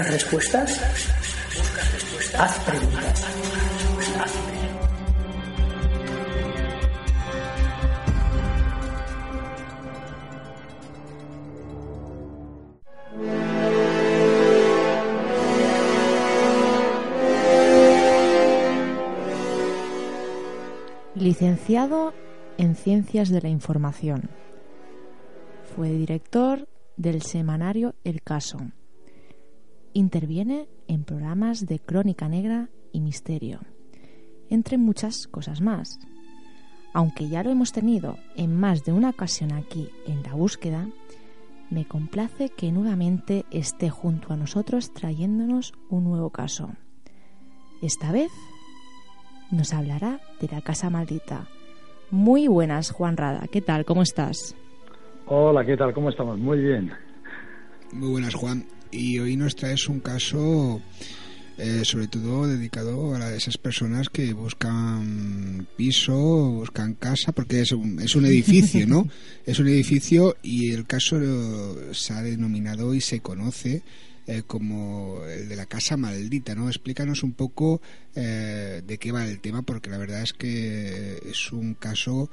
¿Buscas respuestas? Haz preguntas. Licenciado en Ciencias de la Información. Fue director del semanario El Caso. Interviene en programas de crónica negra y misterio, entre muchas cosas más. Aunque ya lo hemos tenido en más de una ocasión aquí en la búsqueda, me complace que nuevamente esté junto a nosotros trayéndonos un nuevo caso. Esta vez nos hablará de la casa maldita. Muy buenas, Juan Rada. ¿Qué tal? ¿Cómo estás? Hola, ¿qué tal? ¿Cómo estamos? Muy bien. Muy buenas, Juan. Y hoy nos traes un caso, eh, sobre todo dedicado a esas personas que buscan piso, buscan casa, porque es un, es un edificio, ¿no? es un edificio y el caso se ha denominado y se conoce eh, como el de la casa maldita, ¿no? Explícanos un poco eh, de qué va el tema, porque la verdad es que es un caso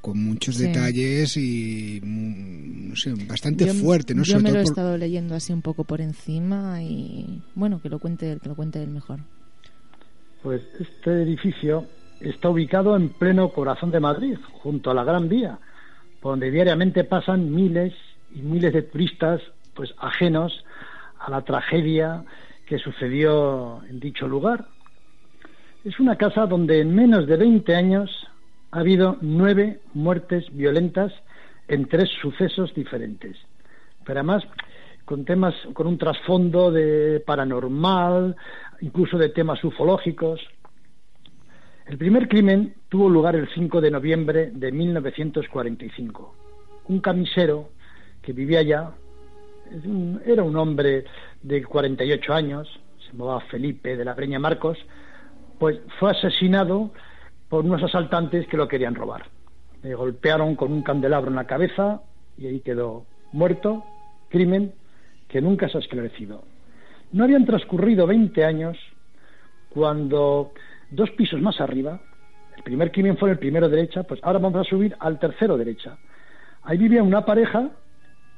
con muchos Sí. detalles y mm, no sé, bastante Yo- fuerte, ¿no? Yo Sobre me lo he por- estado leyendo así un poco por encima y bueno, que lo cuente él, que lo cuente él mejor. Pues este edificio está ubicado en pleno corazón de Madrid, junto a la Gran Vía, por donde diariamente pasan miles y miles de turistas pues ajenos a la tragedia que sucedió en dicho lugar. Es una casa donde en menos de 20 años ha habido nueve muertes violentas en tres sucesos diferentes. Pero además con temas, con un trasfondo de paranormal, incluso de temas ufológicos. El primer crimen tuvo lugar el 5 de noviembre de 1945. Un camisero que vivía allá, era un hombre de 48 años, se llamaba Felipe de la Breña Marcos, pues fue asesinado por unos asaltantes que lo querían robar. Le golpearon con un candelabro en la cabeza y ahí quedó muerto, crimen que nunca se ha esclarecido. No habían transcurrido 20 años cuando dos pisos más arriba, el primer crimen fue en el primero derecha, pues ahora vamos a subir al tercero derecha. Ahí vivía una pareja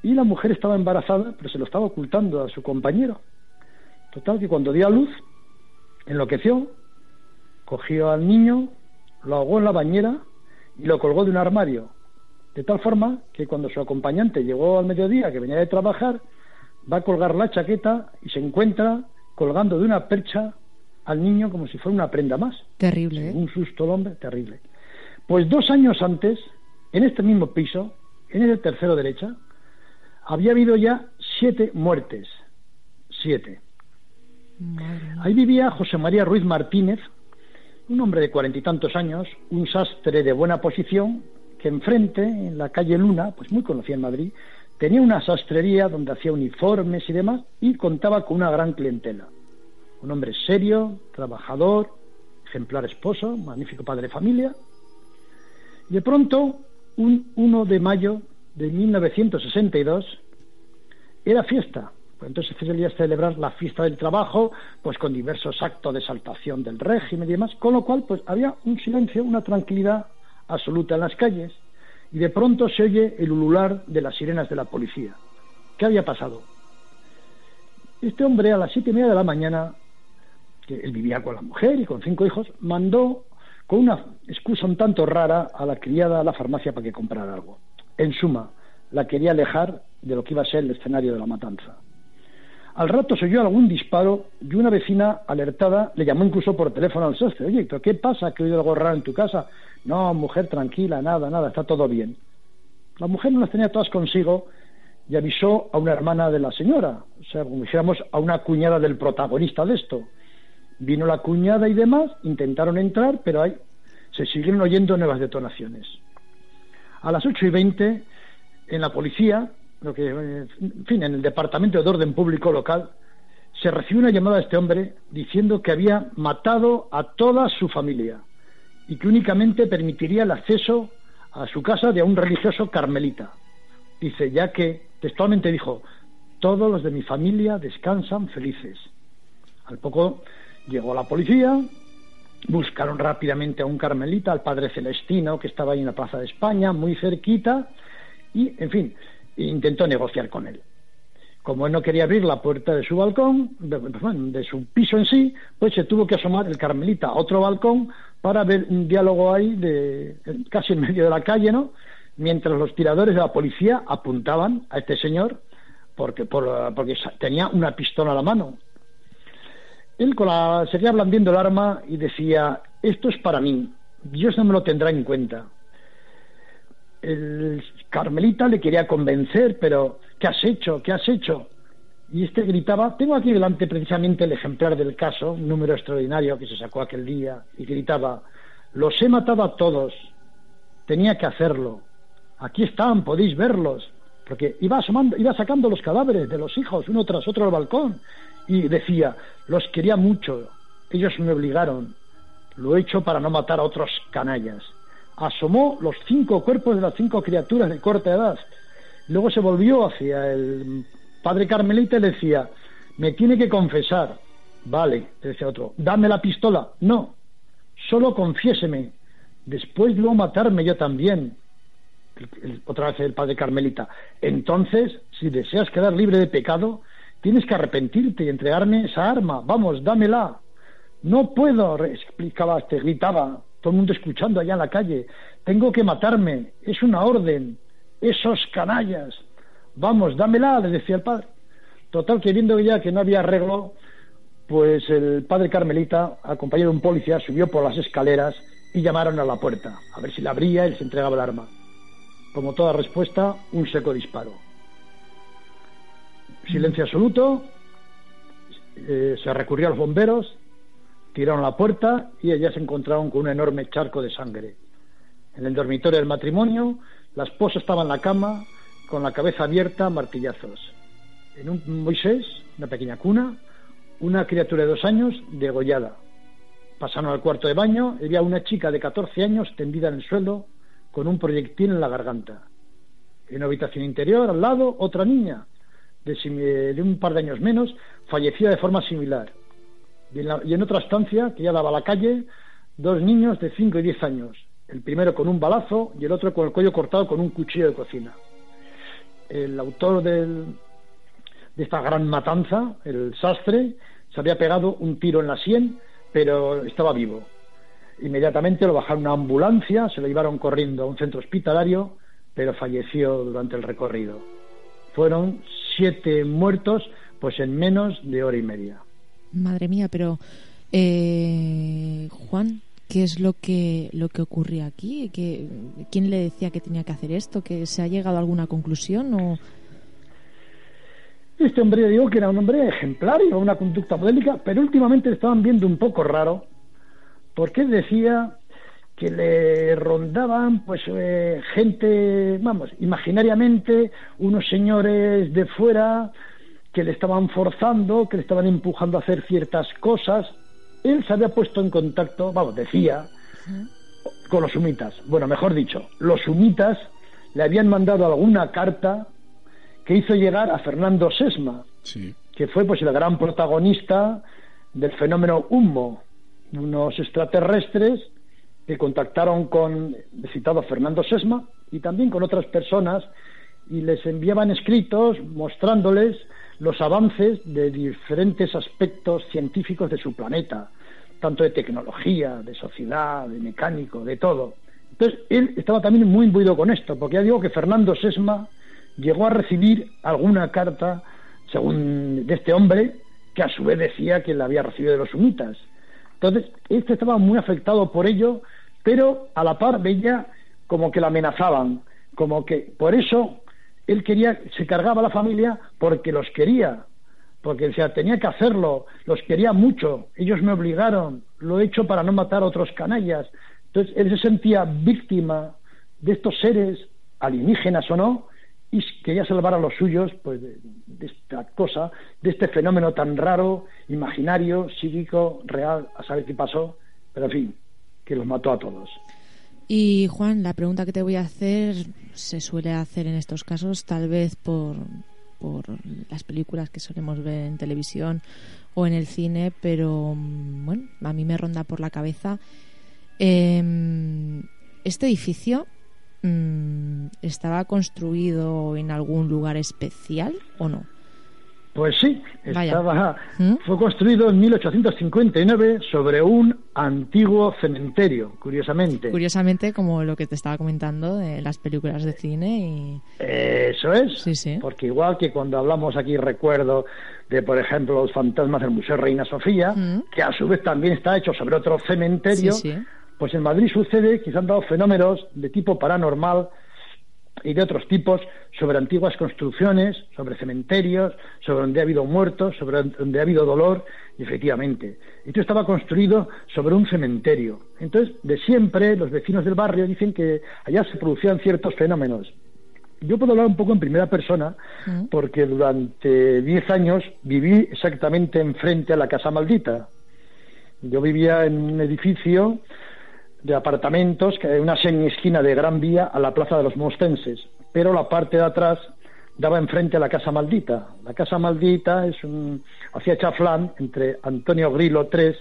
y la mujer estaba embarazada, pero se lo estaba ocultando a su compañero. Total que cuando dio a luz, enloqueció, cogió al niño, lo ahogó en la bañera y lo colgó de un armario. De tal forma que cuando su acompañante llegó al mediodía, que venía de trabajar, va a colgar la chaqueta y se encuentra colgando de una percha al niño como si fuera una prenda más. Terrible, ¿eh? Un susto al hombre, terrible. Pues dos años antes, en este mismo piso, en el tercero derecha, había habido ya siete muertes. Siete. Ahí vivía José María Ruiz Martínez, un hombre de cuarenta y tantos años, un sastre de buena posición, que enfrente, en la calle Luna, pues muy conocida en Madrid, tenía una sastrería donde hacía uniformes y demás, y contaba con una gran clientela. Un hombre serio, trabajador, ejemplar esposo, magnífico padre de familia. Y de pronto, un 1 de mayo de 1962, era fiesta. Entonces solía celebrar la fiesta del trabajo, pues con diversos actos de exaltación del régimen y demás, con lo cual pues había un silencio, una tranquilidad absoluta en las calles, y de pronto se oye el ulular de las sirenas de la policía. ¿Qué había pasado? Este hombre a las siete y media de la mañana, que él vivía con la mujer y con cinco hijos, mandó con una excusa un tanto rara a la criada a la farmacia para que comprara algo. En suma, la quería alejar de lo que iba a ser el escenario de la matanza. Al rato se oyó algún disparo y una vecina alertada le llamó incluso por teléfono al sastre. Oye, ¿pero qué pasa? ¿Que he oído algo raro en tu casa? No, mujer, tranquila, nada, nada, está todo bien. La mujer no las tenía todas consigo y avisó a una hermana de la señora, o sea, como dijéramos, a una cuñada del protagonista de esto. Vino la cuñada y demás, intentaron entrar, pero ahí se siguieron oyendo nuevas detonaciones. A las ocho y veinte, en la policía, eh, en fin, en el Departamento de Orden Público local, se recibió una llamada de este hombre diciendo que había matado a toda su familia y que únicamente permitiría el acceso a su casa de un religioso carmelita. Dice, ya que textualmente dijo, todos los de mi familia descansan felices. Al poco llegó la policía, buscaron rápidamente a un carmelita, al padre Celestino, que estaba ahí en la Plaza de España, muy cerquita, y, en fin, intentó negociar con él. Como él no quería abrir la puerta de su balcón, de, su piso en sí, pues se tuvo que asomar el carmelita a otro balcón para ver un diálogo ahí de casi en medio de la calle, ¿no? Mientras los tiradores de la policía apuntaban a este señor porque, por, porque tenía una pistola a la mano. Él con la, seguía blandiendo el arma y decía, esto es para mí, Dios no me lo tendrá en cuenta. El Carmelita le quería convencer, pero ¿qué has hecho? ¿Qué has hecho? Y este gritaba, tengo aquí delante precisamente el ejemplar del caso, un número extraordinario que se sacó aquel día, y gritaba, los he matado a todos, tenía que hacerlo, aquí están, podéis verlos, porque iba, asomando, iba sacando los cadáveres de los hijos uno tras otro al balcón, y decía, los quería mucho, ellos me obligaron, lo he hecho para no matar a otros canallas. Asomó los cinco cuerpos de las cinco criaturas de corta edad, luego se volvió hacia el padre Carmelita le decía, me tiene que confesar. Vale, le decía otro, dame la pistola. No, solo confiéseme. Después luego matarme yo también. Otra vez el padre Carmelita. Entonces, si deseas quedar libre de pecado, tienes que arrepentirte y entregarme esa arma. Vamos, dámela. No puedo, explicaba este, gritaba, todo el mundo escuchando allá en la calle. Tengo que matarme, es una orden. Esos canallas. Vamos, dámela, le decía el padre. Total, que viendo ya que no había arreglo, pues el padre Carmelita, acompañado de un policía, subió por las escaleras y llamaron a la puerta, a ver si la abría y les entregaba el arma. Como toda respuesta, un seco disparo. Silencio absoluto, eh, se recurrió a los bomberos, tiraron la puerta y ellas se encontraron con un enorme charco de sangre. En el dormitorio del matrimonio, la esposa estaba en la cama, con la cabeza abierta a martillazos. En un Moisés, una pequeña cuna, una criatura de dos años degollada. Pasaron al cuarto de baño y había una chica de 14 años tendida en el suelo con un proyectil en la garganta. En una habitación interior, al lado, otra niña de un par de años menos fallecida de forma similar. Y en, otra estancia, que ya daba a la calle, dos niños de 5 y 10 años. El primero con un balazo y el otro con el cuello cortado con un cuchillo de cocina. El autor de esta gran matanza, el sastre, se había pegado un tiro en la sien, pero estaba vivo. Inmediatamente lo bajaron a una ambulancia, se lo llevaron corriendo a un centro hospitalario, pero falleció durante el recorrido. Fueron siete muertos, pues en menos de hora y media. Madre mía, pero Eh, Juan, ¿qué es lo que lo que ocurría aquí? ¿Qué, ¿Quién le decía que tenía que hacer esto? ¿Que se ha llegado a alguna conclusión o...? Este hombre, digo que era un hombre ejemplar, y una conducta modélica, pero últimamente le estaban viendo un poco raro, porque decía que le rondaban pues eh, gente, vamos, imaginariamente unos señores de fuera que le estaban forzando, que le estaban empujando a hacer ciertas cosas. Él se había puesto en contacto, vamos, decía, con los sumitas. Bueno, mejor dicho, los sumitas le habían mandado alguna carta que hizo llegar a Fernando Sesma, que fue pues el gran protagonista del fenómeno Humo, unos extraterrestres que contactaron con citado Fernando Sesma y también con otras personas y les enviaban escritos mostrándoles los avances de diferentes aspectos científicos de su planeta, tanto de tecnología, de sociedad, de mecánico, de todo. Entonces, él estaba también muy imbuido con esto, porque ya digo que Fernando Sesma llegó a recibir alguna carta, según de este hombre, que a su vez decía que la había recibido de los sumitas. Entonces, este estaba muy afectado por ello, pero a la par veía como que la amenazaban, como que por eso él quería, se cargaba a la familia porque los quería, porque decía, tenía que hacerlo, los quería mucho, ellos me obligaron, lo he hecho para no matar a otros canallas. Entonces, él se sentía víctima de estos seres, alienígenas o no, y quería salvar a los suyos pues de, de, esta cosa, de este fenómeno tan raro, imaginario, psíquico, real, a saber qué pasó, pero en fin, que los mató a todos. Y Juan, la pregunta que te voy a hacer se suele hacer en estos casos, tal vez por, por las películas que solemos ver en televisión o en el cine, pero mm, bueno, a mí me ronda por la cabeza. Eh, este edificio mm, estaba construido en algún lugar especial o no? Pues sí, estaba, fue construido en 1859 sobre un antiguo cementerio, curiosamente. Curiosamente, como lo que te estaba comentando de las películas de cine. Y... Eso es, sí, sí. porque igual que cuando hablamos aquí, recuerdo de, por ejemplo, los fantasmas del Museo Reina Sofía, que a su vez también está hecho sobre otro cementerio, sí. pues en Madrid sucede que se han dado fenómenos de tipo paranormal y de otros tipos sobre antiguas construcciones, sobre cementerios, sobre donde ha habido muertos, sobre donde ha habido dolor, y efectivamente. Esto estaba construido sobre un cementerio. Entonces, de siempre, los vecinos del barrio dicen que allá se producían ciertos fenómenos. Yo puedo hablar un poco en primera persona, porque durante 10 años viví exactamente enfrente a la Casa Maldita. Yo vivía en un edificio de apartamentos, que una semi-esquina de Gran Vía a la Plaza de los Mostenses, pero la parte de atrás daba enfrente a la Casa Maldita. La Casa Maldita es un, hacía chaflán entre Antonio Grillo 3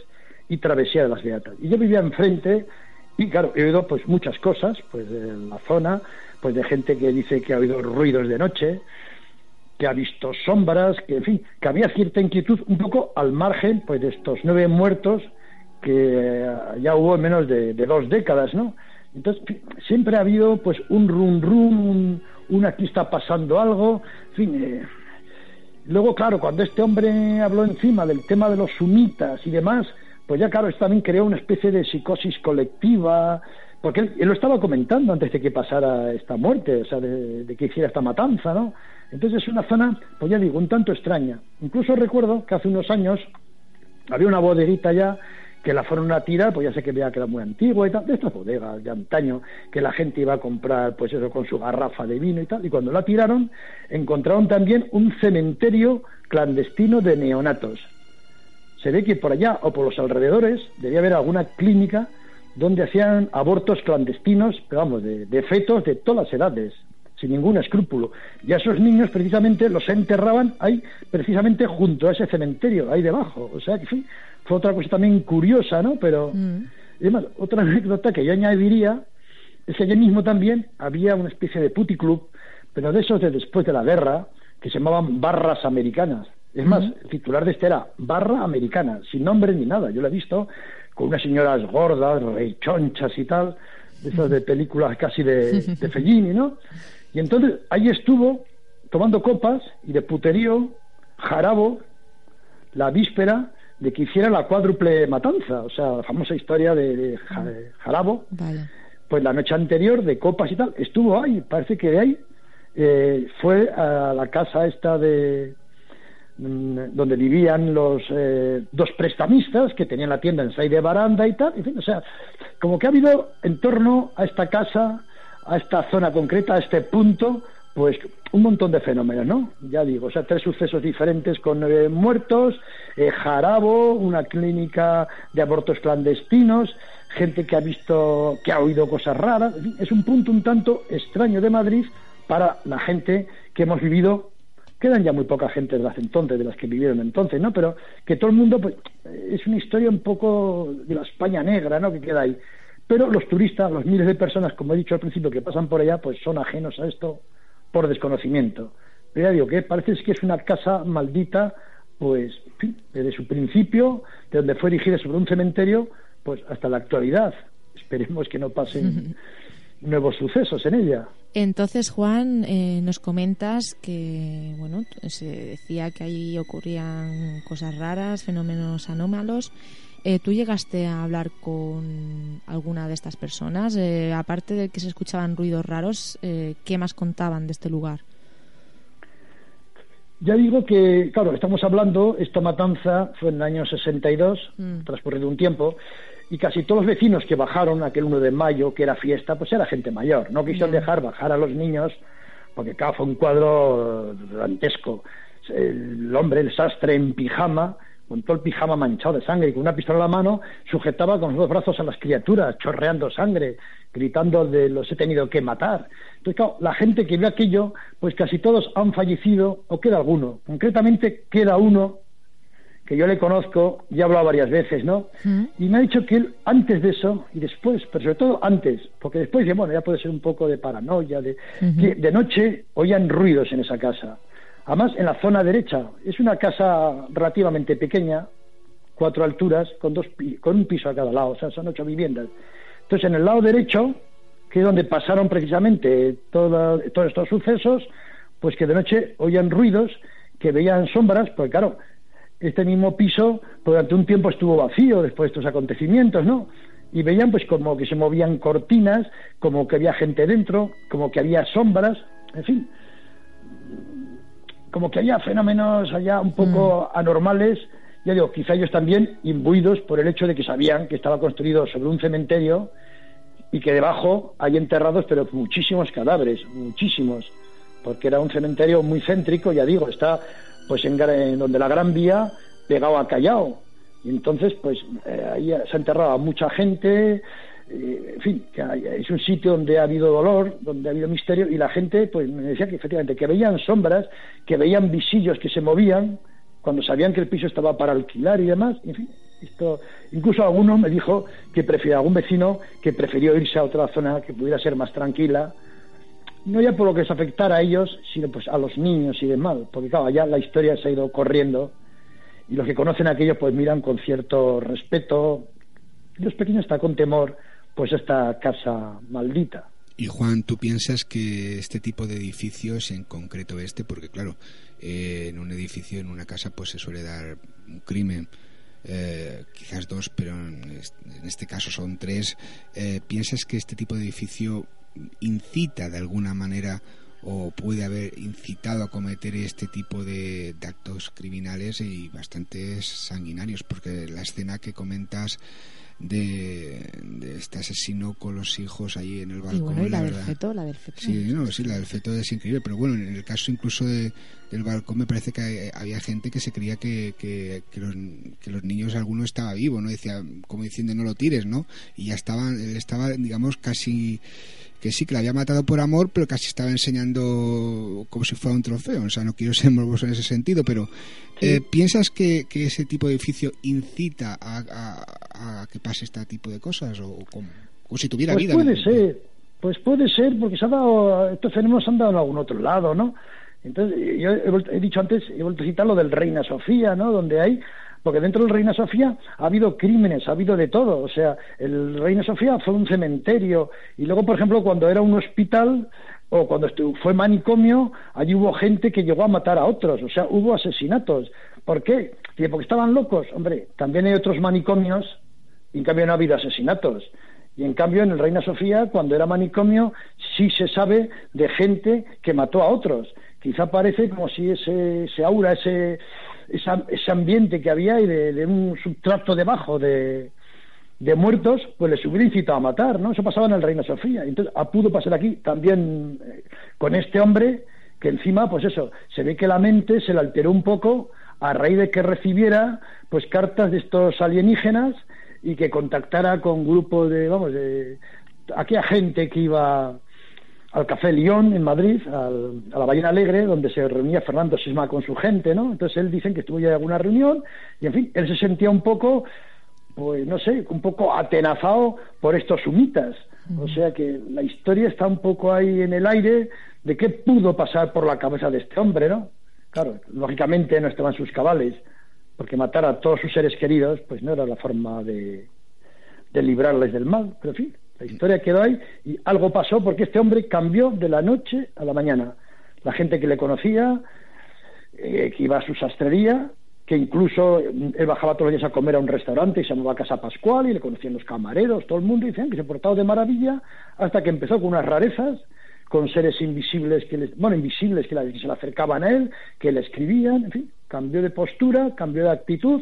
y Travesía de las Beatas. Y yo vivía enfrente y claro, he oído pues muchas cosas, pues de la zona, pues de gente que dice que ha oído ruidos de noche, que ha visto sombras, que en fin, que había cierta inquietud un poco al margen pues de estos nueve muertos que ya hubo en menos de, dos décadas, ¿no? Entonces, siempre ha habido pues un rum rum, un, aquí está pasando algo, en fin. eh, Luego, claro, cuando este hombre habló encima del tema de los sumitas y demás, pues ya claro, esto también creó una especie de psicosis colectiva, porque él, él lo estaba comentando antes de que pasara esta muerte, o sea, de, de que hiciera esta matanza, ¿no? Entonces es una zona, pues ya digo, un tanto extraña. Incluso recuerdo que hace unos años había una bodeguita ya que la fueron a tirar, pues ya sé que veía que era muy antigua y tal, de estas bodegas de antaño, que la gente iba a comprar, pues eso, con su garrafa de vino y tal, y cuando la tiraron, encontraron también un cementerio clandestino de neonatos. Se ve que por allá o por los alrededores debía haber alguna clínica donde hacían abortos clandestinos, pero vamos, de, de fetos de todas las edades, sin ningún escrúpulo. Y a esos niños precisamente los enterraban ahí, precisamente junto a ese cementerio, ahí debajo. O sea, que sí, fue otra cosa también curiosa, ¿no? Pero, y además, otra anécdota que yo añadiría es que allí mismo también había una especie de puticlub, pero de esos de después de la guerra, que se llamaban barras americanas. Es más, el titular de este era Barra Americana, sin nombre ni nada. Yo lo he visto con unas señoras gordas, rechonchas y tal, de esas de películas casi de, de Fellini, ¿no? Y entonces ahí estuvo tomando copas y de puterío, jarabo, la víspera de que hiciera la cuádruple matanza, o sea, la famosa historia de, de de Jarabo, pues la noche anterior de copas y tal, estuvo ahí, parece que de ahí eh, fue a la casa esta de mm, donde vivían los eh, dos prestamistas que tenían la tienda en de Baranda y tal, en fin, o sea, como que ha habido en torno a esta casa, a esta zona concreta, a este punto, pues un montón de fenómenos, ¿no? Ya digo, o sea, tres sucesos diferentes con nueve muertos, eh, Jarabo, una clínica de abortos clandestinos, gente que ha visto, que ha oído cosas raras, es un punto un tanto extraño de Madrid para la gente que hemos vivido, quedan ya muy poca gente de las entonces, de las que vivieron entonces, ¿no? Pero que todo el mundo, pues, es una historia un poco de la España negra, ¿no? Que queda ahí. Pero los turistas, los miles de personas, como he dicho al principio, que pasan por allá, pues son ajenos a esto por desconocimiento. Pero ya digo que parece que es una casa maldita, pues, desde su principio, de donde fue erigida sobre un cementerio, pues hasta la actualidad. Esperemos que no pasen nuevos sucesos en ella. Entonces, Juan, eh, nos comentas que, bueno, se decía que ahí ocurrían cosas raras, fenómenos anómalos. Eh, ¿Tú llegaste a hablar con alguna de estas personas? Eh, aparte de que se escuchaban ruidos raros, eh, ¿qué más contaban de este lugar? Ya digo que, claro, estamos hablando, esta matanza fue en el año 62, Mm. transcurrido un tiempo, y casi todos los vecinos que bajaron aquel 1 de mayo, que era fiesta, pues era gente mayor. No quisieron dejar bajar a los niños, porque claro, fue un cuadro dantesco. El hombre, el sastre en pijama, con todo el pijama manchado de sangre y con una pistola en la mano, sujetaba con los dos brazos a las criaturas, chorreando sangre, gritando de los he tenido que matar. Entonces, claro, la gente que ve aquello, pues casi todos han fallecido, o queda alguno. Concretamente queda uno que yo le conozco, ya he hablado varias veces, ¿no? Y me ha dicho que él, antes de eso y después, pero sobre todo antes, porque después, bueno, ya puede ser un poco de paranoia, de, que de noche oían ruidos en esa casa. Además, en la zona derecha, es una casa relativamente pequeña, cuatro alturas, con, dos, con un piso a cada lado, o sea, son ocho viviendas. Entonces, en el lado derecho, que es donde pasaron precisamente todos estos sucesos, pues que de noche oían ruidos, que veían sombras, pues claro, este mismo piso pues, durante un tiempo estuvo vacío después de estos acontecimientos, ¿no? Y veían pues como que se movían cortinas, como que había gente dentro, como que había sombras, en fin, como que había fenómenos allá un poco anormales, ya digo, quizá ellos también imbuidos por el hecho de que sabían que estaba construido sobre un cementerio y que debajo hay enterrados pero muchísimos cadáveres, muchísimos, porque era un cementerio muy céntrico, ya digo, está pues en, en donde la Gran Vía pegado a Callao. Y entonces, pues eh, ahí se ha enterrado a mucha gente, eh, en fin, que hay- es un sitio donde ha habido dolor, donde ha habido misterio, y la gente, pues me decía que efectivamente, que veían sombras, que veían visillos que se movían, cuando sabían que el piso estaba para alquilar y demás, en fin, esto, incluso alguno me dijo que prefiere, algún vecino que prefirió irse a otra zona que pudiera ser más tranquila, no ya por lo que les afectara a ellos, sino pues a los niños y demás, porque claro, allá la historia se ha ido corriendo y los que conocen aquello pues miran con cierto respeto, los pequeños está con temor, pues esta casa maldita. Y Juan, ¿tú piensas que este tipo de edificios, en concreto este, porque claro, eh, en un edificio, en una casa, pues se suele dar un crimen, eh, quizás dos, pero en est- en este caso son tres, eh, ¿piensas que este tipo de edificio incita de alguna manera o puede haber incitado a cometer este tipo de, de actos criminales y bastante sanguinarios? Porque la escena que comentas de, de este asesino con los hijos ahí en el Y balcón. bueno, y la del verdad- feto, la del feto. Sí, no, sí, la del feto es increíble, pero bueno, en el caso incluso de, del balcón me parece que hay- había gente que se creía que, que, que los, que los niños alguno estaba vivo, ¿no? Decía, como diciendo, no lo tires, ¿no? Y ya estaban, él estaba, digamos, casi que sí, que la había matado por amor, pero casi estaba enseñando como si fuera un trofeo. O sea, no quiero ser morboso en ese sentido, pero eh, ¿piensas que, que ese tipo de edificio incita a, a- a que pase este tipo de cosas? ¿O, o si tuviera Pues vida? puede ¿no? ser, pues puede ser, porque se ha dado, estos fenómenos se han dado en algún otro lado, ¿no? Entonces, yo he, he dicho antes, he vuelto a citar lo del Reina Sofía, ¿no? Donde hay, porque dentro del Reina Sofía ha habido crímenes, ha habido de todo, o sea, el Reina Sofía fue un cementerio, y luego, por ejemplo, cuando era un hospital, O cuando fue manicomio, allí hubo gente que llegó a matar a otros, o sea, hubo asesinatos. ¿Por qué? Porque estaban locos. Hombre, también hay otros manicomios y en cambio no ha habido asesinatos. Y en cambio en el Reina Sofía, cuando era manicomio, sí se sabe de gente que mató a otros. Quizá parece como si ese, aura, ese, ese ambiente que había y de, de un substrato debajo de, de muertos, pues les hubiera incitado a matar, ¿no? Eso pasaba en el Reina Sofía. Entonces, ah, pudo pasar aquí también eh, con este hombre, que encima, pues eso, se ve que la mente se le alteró un poco a raíz de que recibiera, pues, cartas de estos alienígenas y que contactara con grupos de, vamos, de aquella gente que iba al Café León en Madrid, al- a la Ballena Alegre, donde se reunía Fernando Sisma con su gente, ¿no? Entonces él dicen que estuvo ya en alguna reunión y, en fin, él se sentía un poco, pues no sé, un poco atenazado por estos sumitas. O sea que la historia está un poco ahí en el aire de qué pudo pasar por la cabeza de este hombre, ¿no? Claro, lógicamente no estaban sus cabales, porque matar a todos sus seres queridos, pues no era la forma de, de librarles del mal. Pero en fin, la historia quedó ahí y algo pasó porque este hombre cambió de la noche a la mañana. La gente que le conocía, eh, que iba a su sastrería, que incluso mm, él bajaba todos los días a comer a un restaurante y se llamaba Casa Pascual y le conocían los camareros, todo el mundo, y decían que se portaba de maravilla hasta que empezó con unas rarezas, con seres invisibles que les, bueno, invisibles que, se le acercaban a él, que le escribían, en fin, cambió de postura, cambió de actitud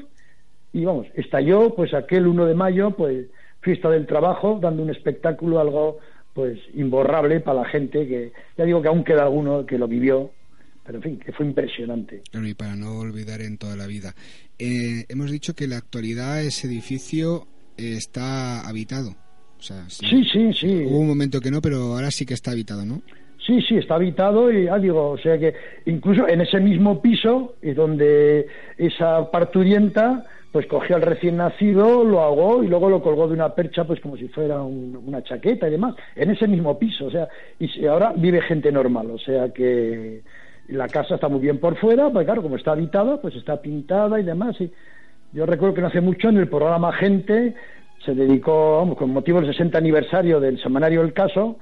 y vamos, estalló pues aquel 1 de mayo, pues fiesta del trabajo, dando un espectáculo algo pues imborrable para la gente que ya digo que aún queda alguno que lo vivió, pero en fin, que fue impresionante. Claro, y para no olvidar en toda la vida. Eh, hemos dicho que en la actualidad ese edificio eh, está habitado. O sea, Sí, sí, sí. Hubo un momento que no, pero ahora sí que está habitado, ¿no? Sí, sí, está habitado y ya digo, o sea que incluso en ese mismo piso es donde esa parturienta pues cogió al recién nacido, lo ahogó y luego lo colgó de una percha pues como si fuera un- una chaqueta y demás, en ese mismo piso, o sea, y ahora vive gente normal, o sea que la casa está muy bien por fuera, pues claro, como está habitada, pues está pintada y demás, y yo recuerdo que no hace mucho en el programa Gente se dedicó, vamos, con motivo del 60 aniversario del semanario El Caso,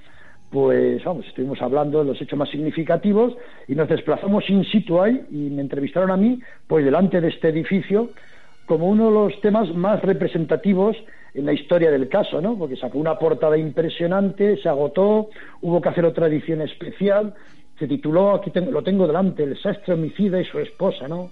pues vamos, estuvimos hablando de los hechos más significativos y nos desplazamos in situ ahí y me entrevistaron a mí, pues delante de este edificio, como uno de los temas más representativos en la historia del caso, ¿no? Porque sacó una portada impresionante, se agotó, hubo que hacer otra edición especial, se tituló, aquí tengo- lo tengo delante, El sastre homicida y su esposa, ¿no?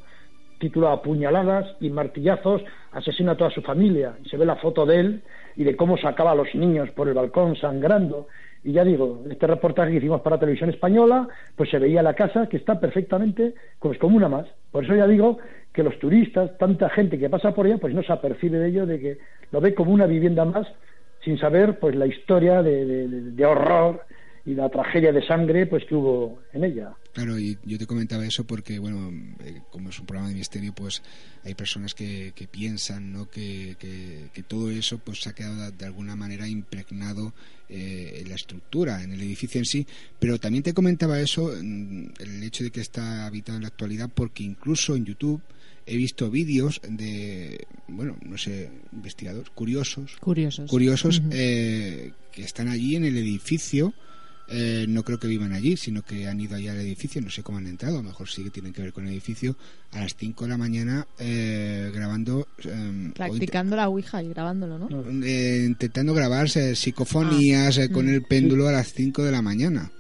Título Apuñaladas y martillazos, asesina a toda su familia. Se ve la foto de él y de cómo sacaba a los niños por el balcón sangrando. Y ya digo, este reportaje que hicimos para Televisión Española, pues se veía la casa que está perfectamente pues como una más. Por eso ya digo que los turistas, tanta gente que pasa por ella, pues no se apercibe de ello, de que lo ve como una vivienda más, sin saber pues la historia de horror y la tragedia de sangre pues que hubo en ella. Claro, y yo te comentaba eso porque, bueno, eh, como es un programa de misterio, pues hay personas que, que piensan, ¿no? Que, que, que todo eso pues se ha quedado de alguna manera impregnado eh, en la estructura, en el edificio en sí. Pero también te comentaba eso, mm, el hecho de que está habitado en la actualidad, porque incluso en YouTube he visto vídeos de, bueno, no sé, investigadores, curiosos, Curiosos. curiosos eh, que están allí en el edificio. Eh, no creo que vivan allí, sino que han ido allá al edificio, no sé cómo han entrado, a lo mejor sí que tienen que ver con el edificio, a las 5 de la mañana eh, grabando, eh, int- Practicando la Ouija y grabándolo, ¿no? eh, intentando grabarse psicofonías Ah, eh, con mm. el péndulo a las 5 de la mañana.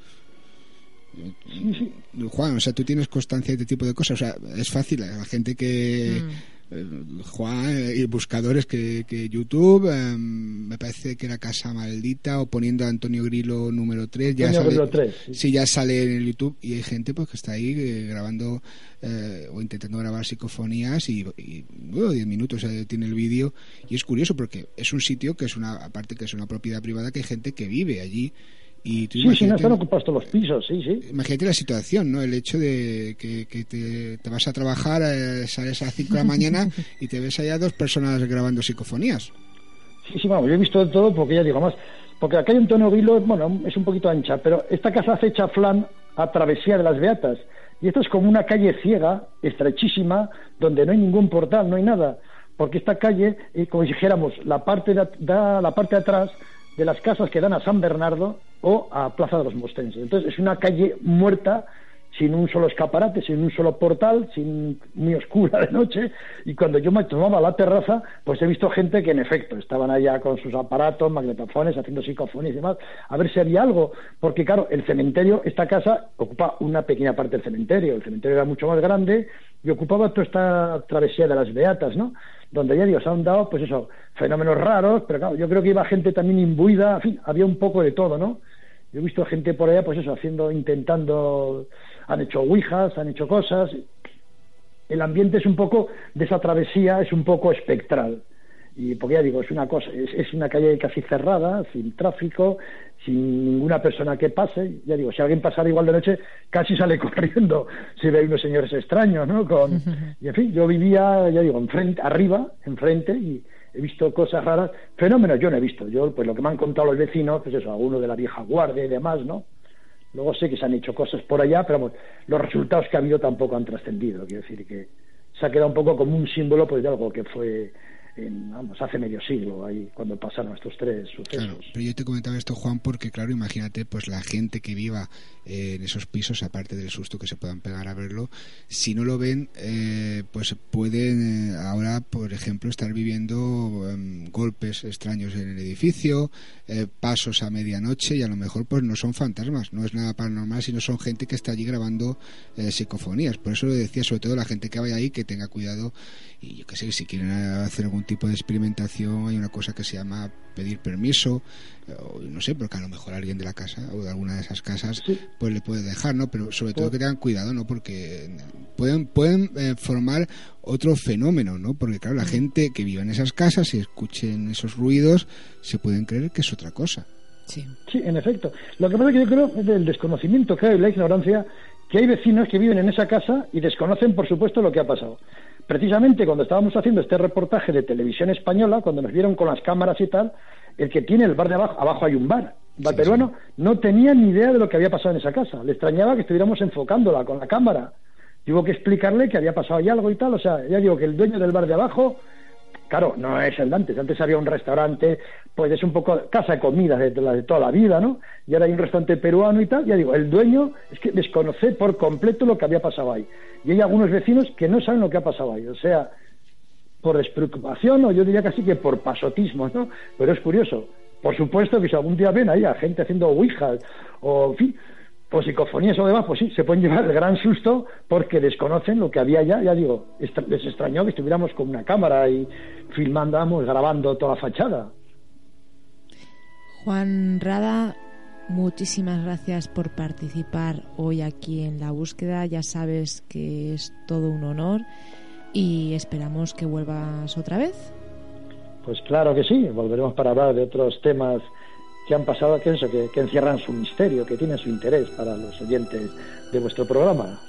Juan, o sea, tú tienes constancia de este tipo de cosas. O sea, es fácil. La gente que. Mm. Eh, Juan eh, y buscadores que, que YouTube, eh, me parece que era Casa Maldita o poniendo a Antonio Grillo número 3. Ya Antonio sale, Grillo 3, sí. sí, ya sale en el YouTube y hay gente pues que está ahí eh, grabando eh, o intentando grabar psicofonías y, y, bueno, 10 minutos tiene el vídeo y es curioso porque es un sitio que es una, aparte que es una propiedad privada que hay gente que vive allí y tú Sí, sí, no están ocupados todos los pisos, sí, sí. Imagínate la situación, ¿no? El hecho de que, que te, te vas a trabajar, eh, sales a las 5 de la mañana y te ves allá dos personas grabando psicofonías. Sí, sí, vamos, yo he visto de todo porque ya digo más, porque la calle Antonio Vilo, bueno, es un poquito ancha, pero esta casa hace chaflán a travesía de las Beatas. Y esto es como una calle ciega, estrechísima, donde no hay ningún portal, no hay nada. Porque esta calle, eh, como si dijéramos, la parte de, da la parte de atrás de las casas que dan a San Bernardo o a Plaza de los Mostenses. Entonces es una calle muerta sin un solo escaparate, sin un solo portal, sin muy oscura de noche, y cuando yo me tomaba la terraza, pues he visto gente que en efecto estaban allá con sus aparatos, magnetofones, haciendo psicofonías y demás, a ver si había algo, porque claro, el cementerio, esta casa ocupa una pequeña parte del cementerio, el cementerio era mucho más grande y ocupaba toda esta travesía de las Beatas, ¿no? Donde ya digo, se han dado, pues eso, fenómenos raros, pero claro, yo creo que iba gente también imbuida, en fin, había un poco de todo, ¿no? Yo he visto gente por allá, pues eso, haciendo, intentando, han hecho ouijas, han hecho cosas. El ambiente es un poco, de esa travesía, es un poco espectral. Y porque ya digo, es una cosa, es, es una calle casi cerrada, sin tráfico, sin ninguna persona que pase. Ya digo, si alguien pasara igual de noche, casi sale corriendo si ve unos señores extraños, ¿no? Con, y en fin, yo vivía, ya digo, enfrente, arriba, enfrente, y he visto cosas raras, fenómenos yo no he visto, yo pues lo que me han contado los vecinos, pues eso, alguno de la vieja guardia y demás, ¿no? Luego sé que se han hecho cosas por allá, pero los resultados que ha habido tampoco han trascendido, quiero decir que se ha quedado un poco como un símbolo pues de algo que fue en, vamos, hace medio siglo, ahí cuando pasaron estos tres sucesos. Pero yo te comentaba esto, Juan, porque claro, imagínate, pues la gente que viva eh, en esos pisos, aparte del susto que se puedan pegar a verlo, si no lo ven, eh, pues pueden eh, ahora, por ejemplo, estar viviendo em, golpes extraños en el edificio, eh, pasos a medianoche y a lo mejor pues no son fantasmas, no es nada paranormal, sino son gente que está allí grabando psicofonías. Por eso lo decía, sobre todo la gente que vaya ahí, que tenga cuidado y yo qué sé, si quieren hacer algún tipo de experimentación, hay una cosa que se llama pedir permiso, eh, o no sé, porque a lo mejor alguien de la casa o de alguna de esas casas pues le puede dejar, ¿no? Pero sobre todo que tengan cuidado, ¿no? Porque pueden pueden eh, formar otro fenómeno, ¿no? Porque claro, la gente que vive en esas casas y escuchen esos ruidos se pueden creer que es otra cosa. Sí. Sí, en efecto. Lo que pasa es que yo creo es del desconocimiento que hay, la ignorancia, que hay vecinos que viven en esa casa y desconocen, por supuesto, lo que ha pasado. Precisamente cuando estábamos haciendo este reportaje de televisión española, cuando nos vieron con las cámaras y tal, el que tiene el bar de abajo, abajo hay un bar, bar peruano, no tenía ni idea de lo que había pasado en esa casa. Le extrañaba que estuviéramos enfocándola con la cámara. Tuvo que explicarle que había pasado ahí algo y tal. O sea, ya digo que el dueño del bar de abajo claro, no es el de antes. Antes había un restaurante, pues es un poco casa de comida de, de toda la vida, ¿no? Y ahora hay un restaurante peruano y tal. Ya digo, el dueño es que desconoce por completo lo que había pasado ahí. Y hay algunos vecinos que no saben lo que ha pasado ahí. O sea, por despreocupación o yo diría casi que por pasotismo, ¿no? Pero es curioso. Por supuesto que si algún día ven ahí a gente haciendo ouijas o, en fin, o psicofonías o demás, pues sí, se pueden llevar el gran susto porque desconocen lo que había ya. Ya digo, les extrañó que estuviéramos con una cámara y filmándamos, grabando toda la fachada. Juan Rada, muchísimas gracias por participar hoy aquí en la búsqueda. Ya sabes que es todo un honor y esperamos que vuelvas otra vez. Pues claro que sí, volveremos para hablar de otros temas que han pasado, que, eso, que, que encierran su misterio, que tienen su interés para los oyentes de vuestro programa.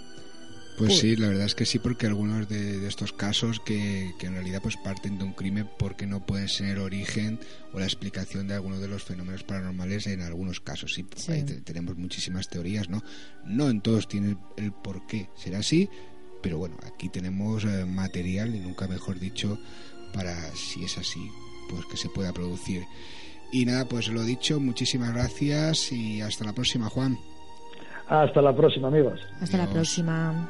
Pues sí, la verdad es que sí, porque algunos de, de estos casos que, que en realidad pues parten de un crimen porque no pueden ser el origen o la explicación de algunos de los fenómenos paranormales en algunos casos. Sí, Sí. ahí te- tenemos muchísimas teorías, ¿no? No en todos tiene el por qué será así, pero bueno, aquí tenemos eh, material y nunca mejor dicho para si es así, pues que se pueda producir. Y nada, pues lo dicho, muchísimas gracias y hasta la próxima, Juan. Hasta la próxima, amigos. Hasta la próxima.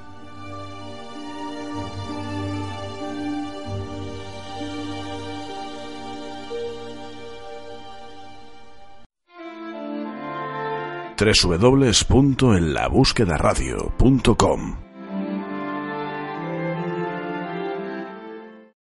www.enlabúsquedaradio.com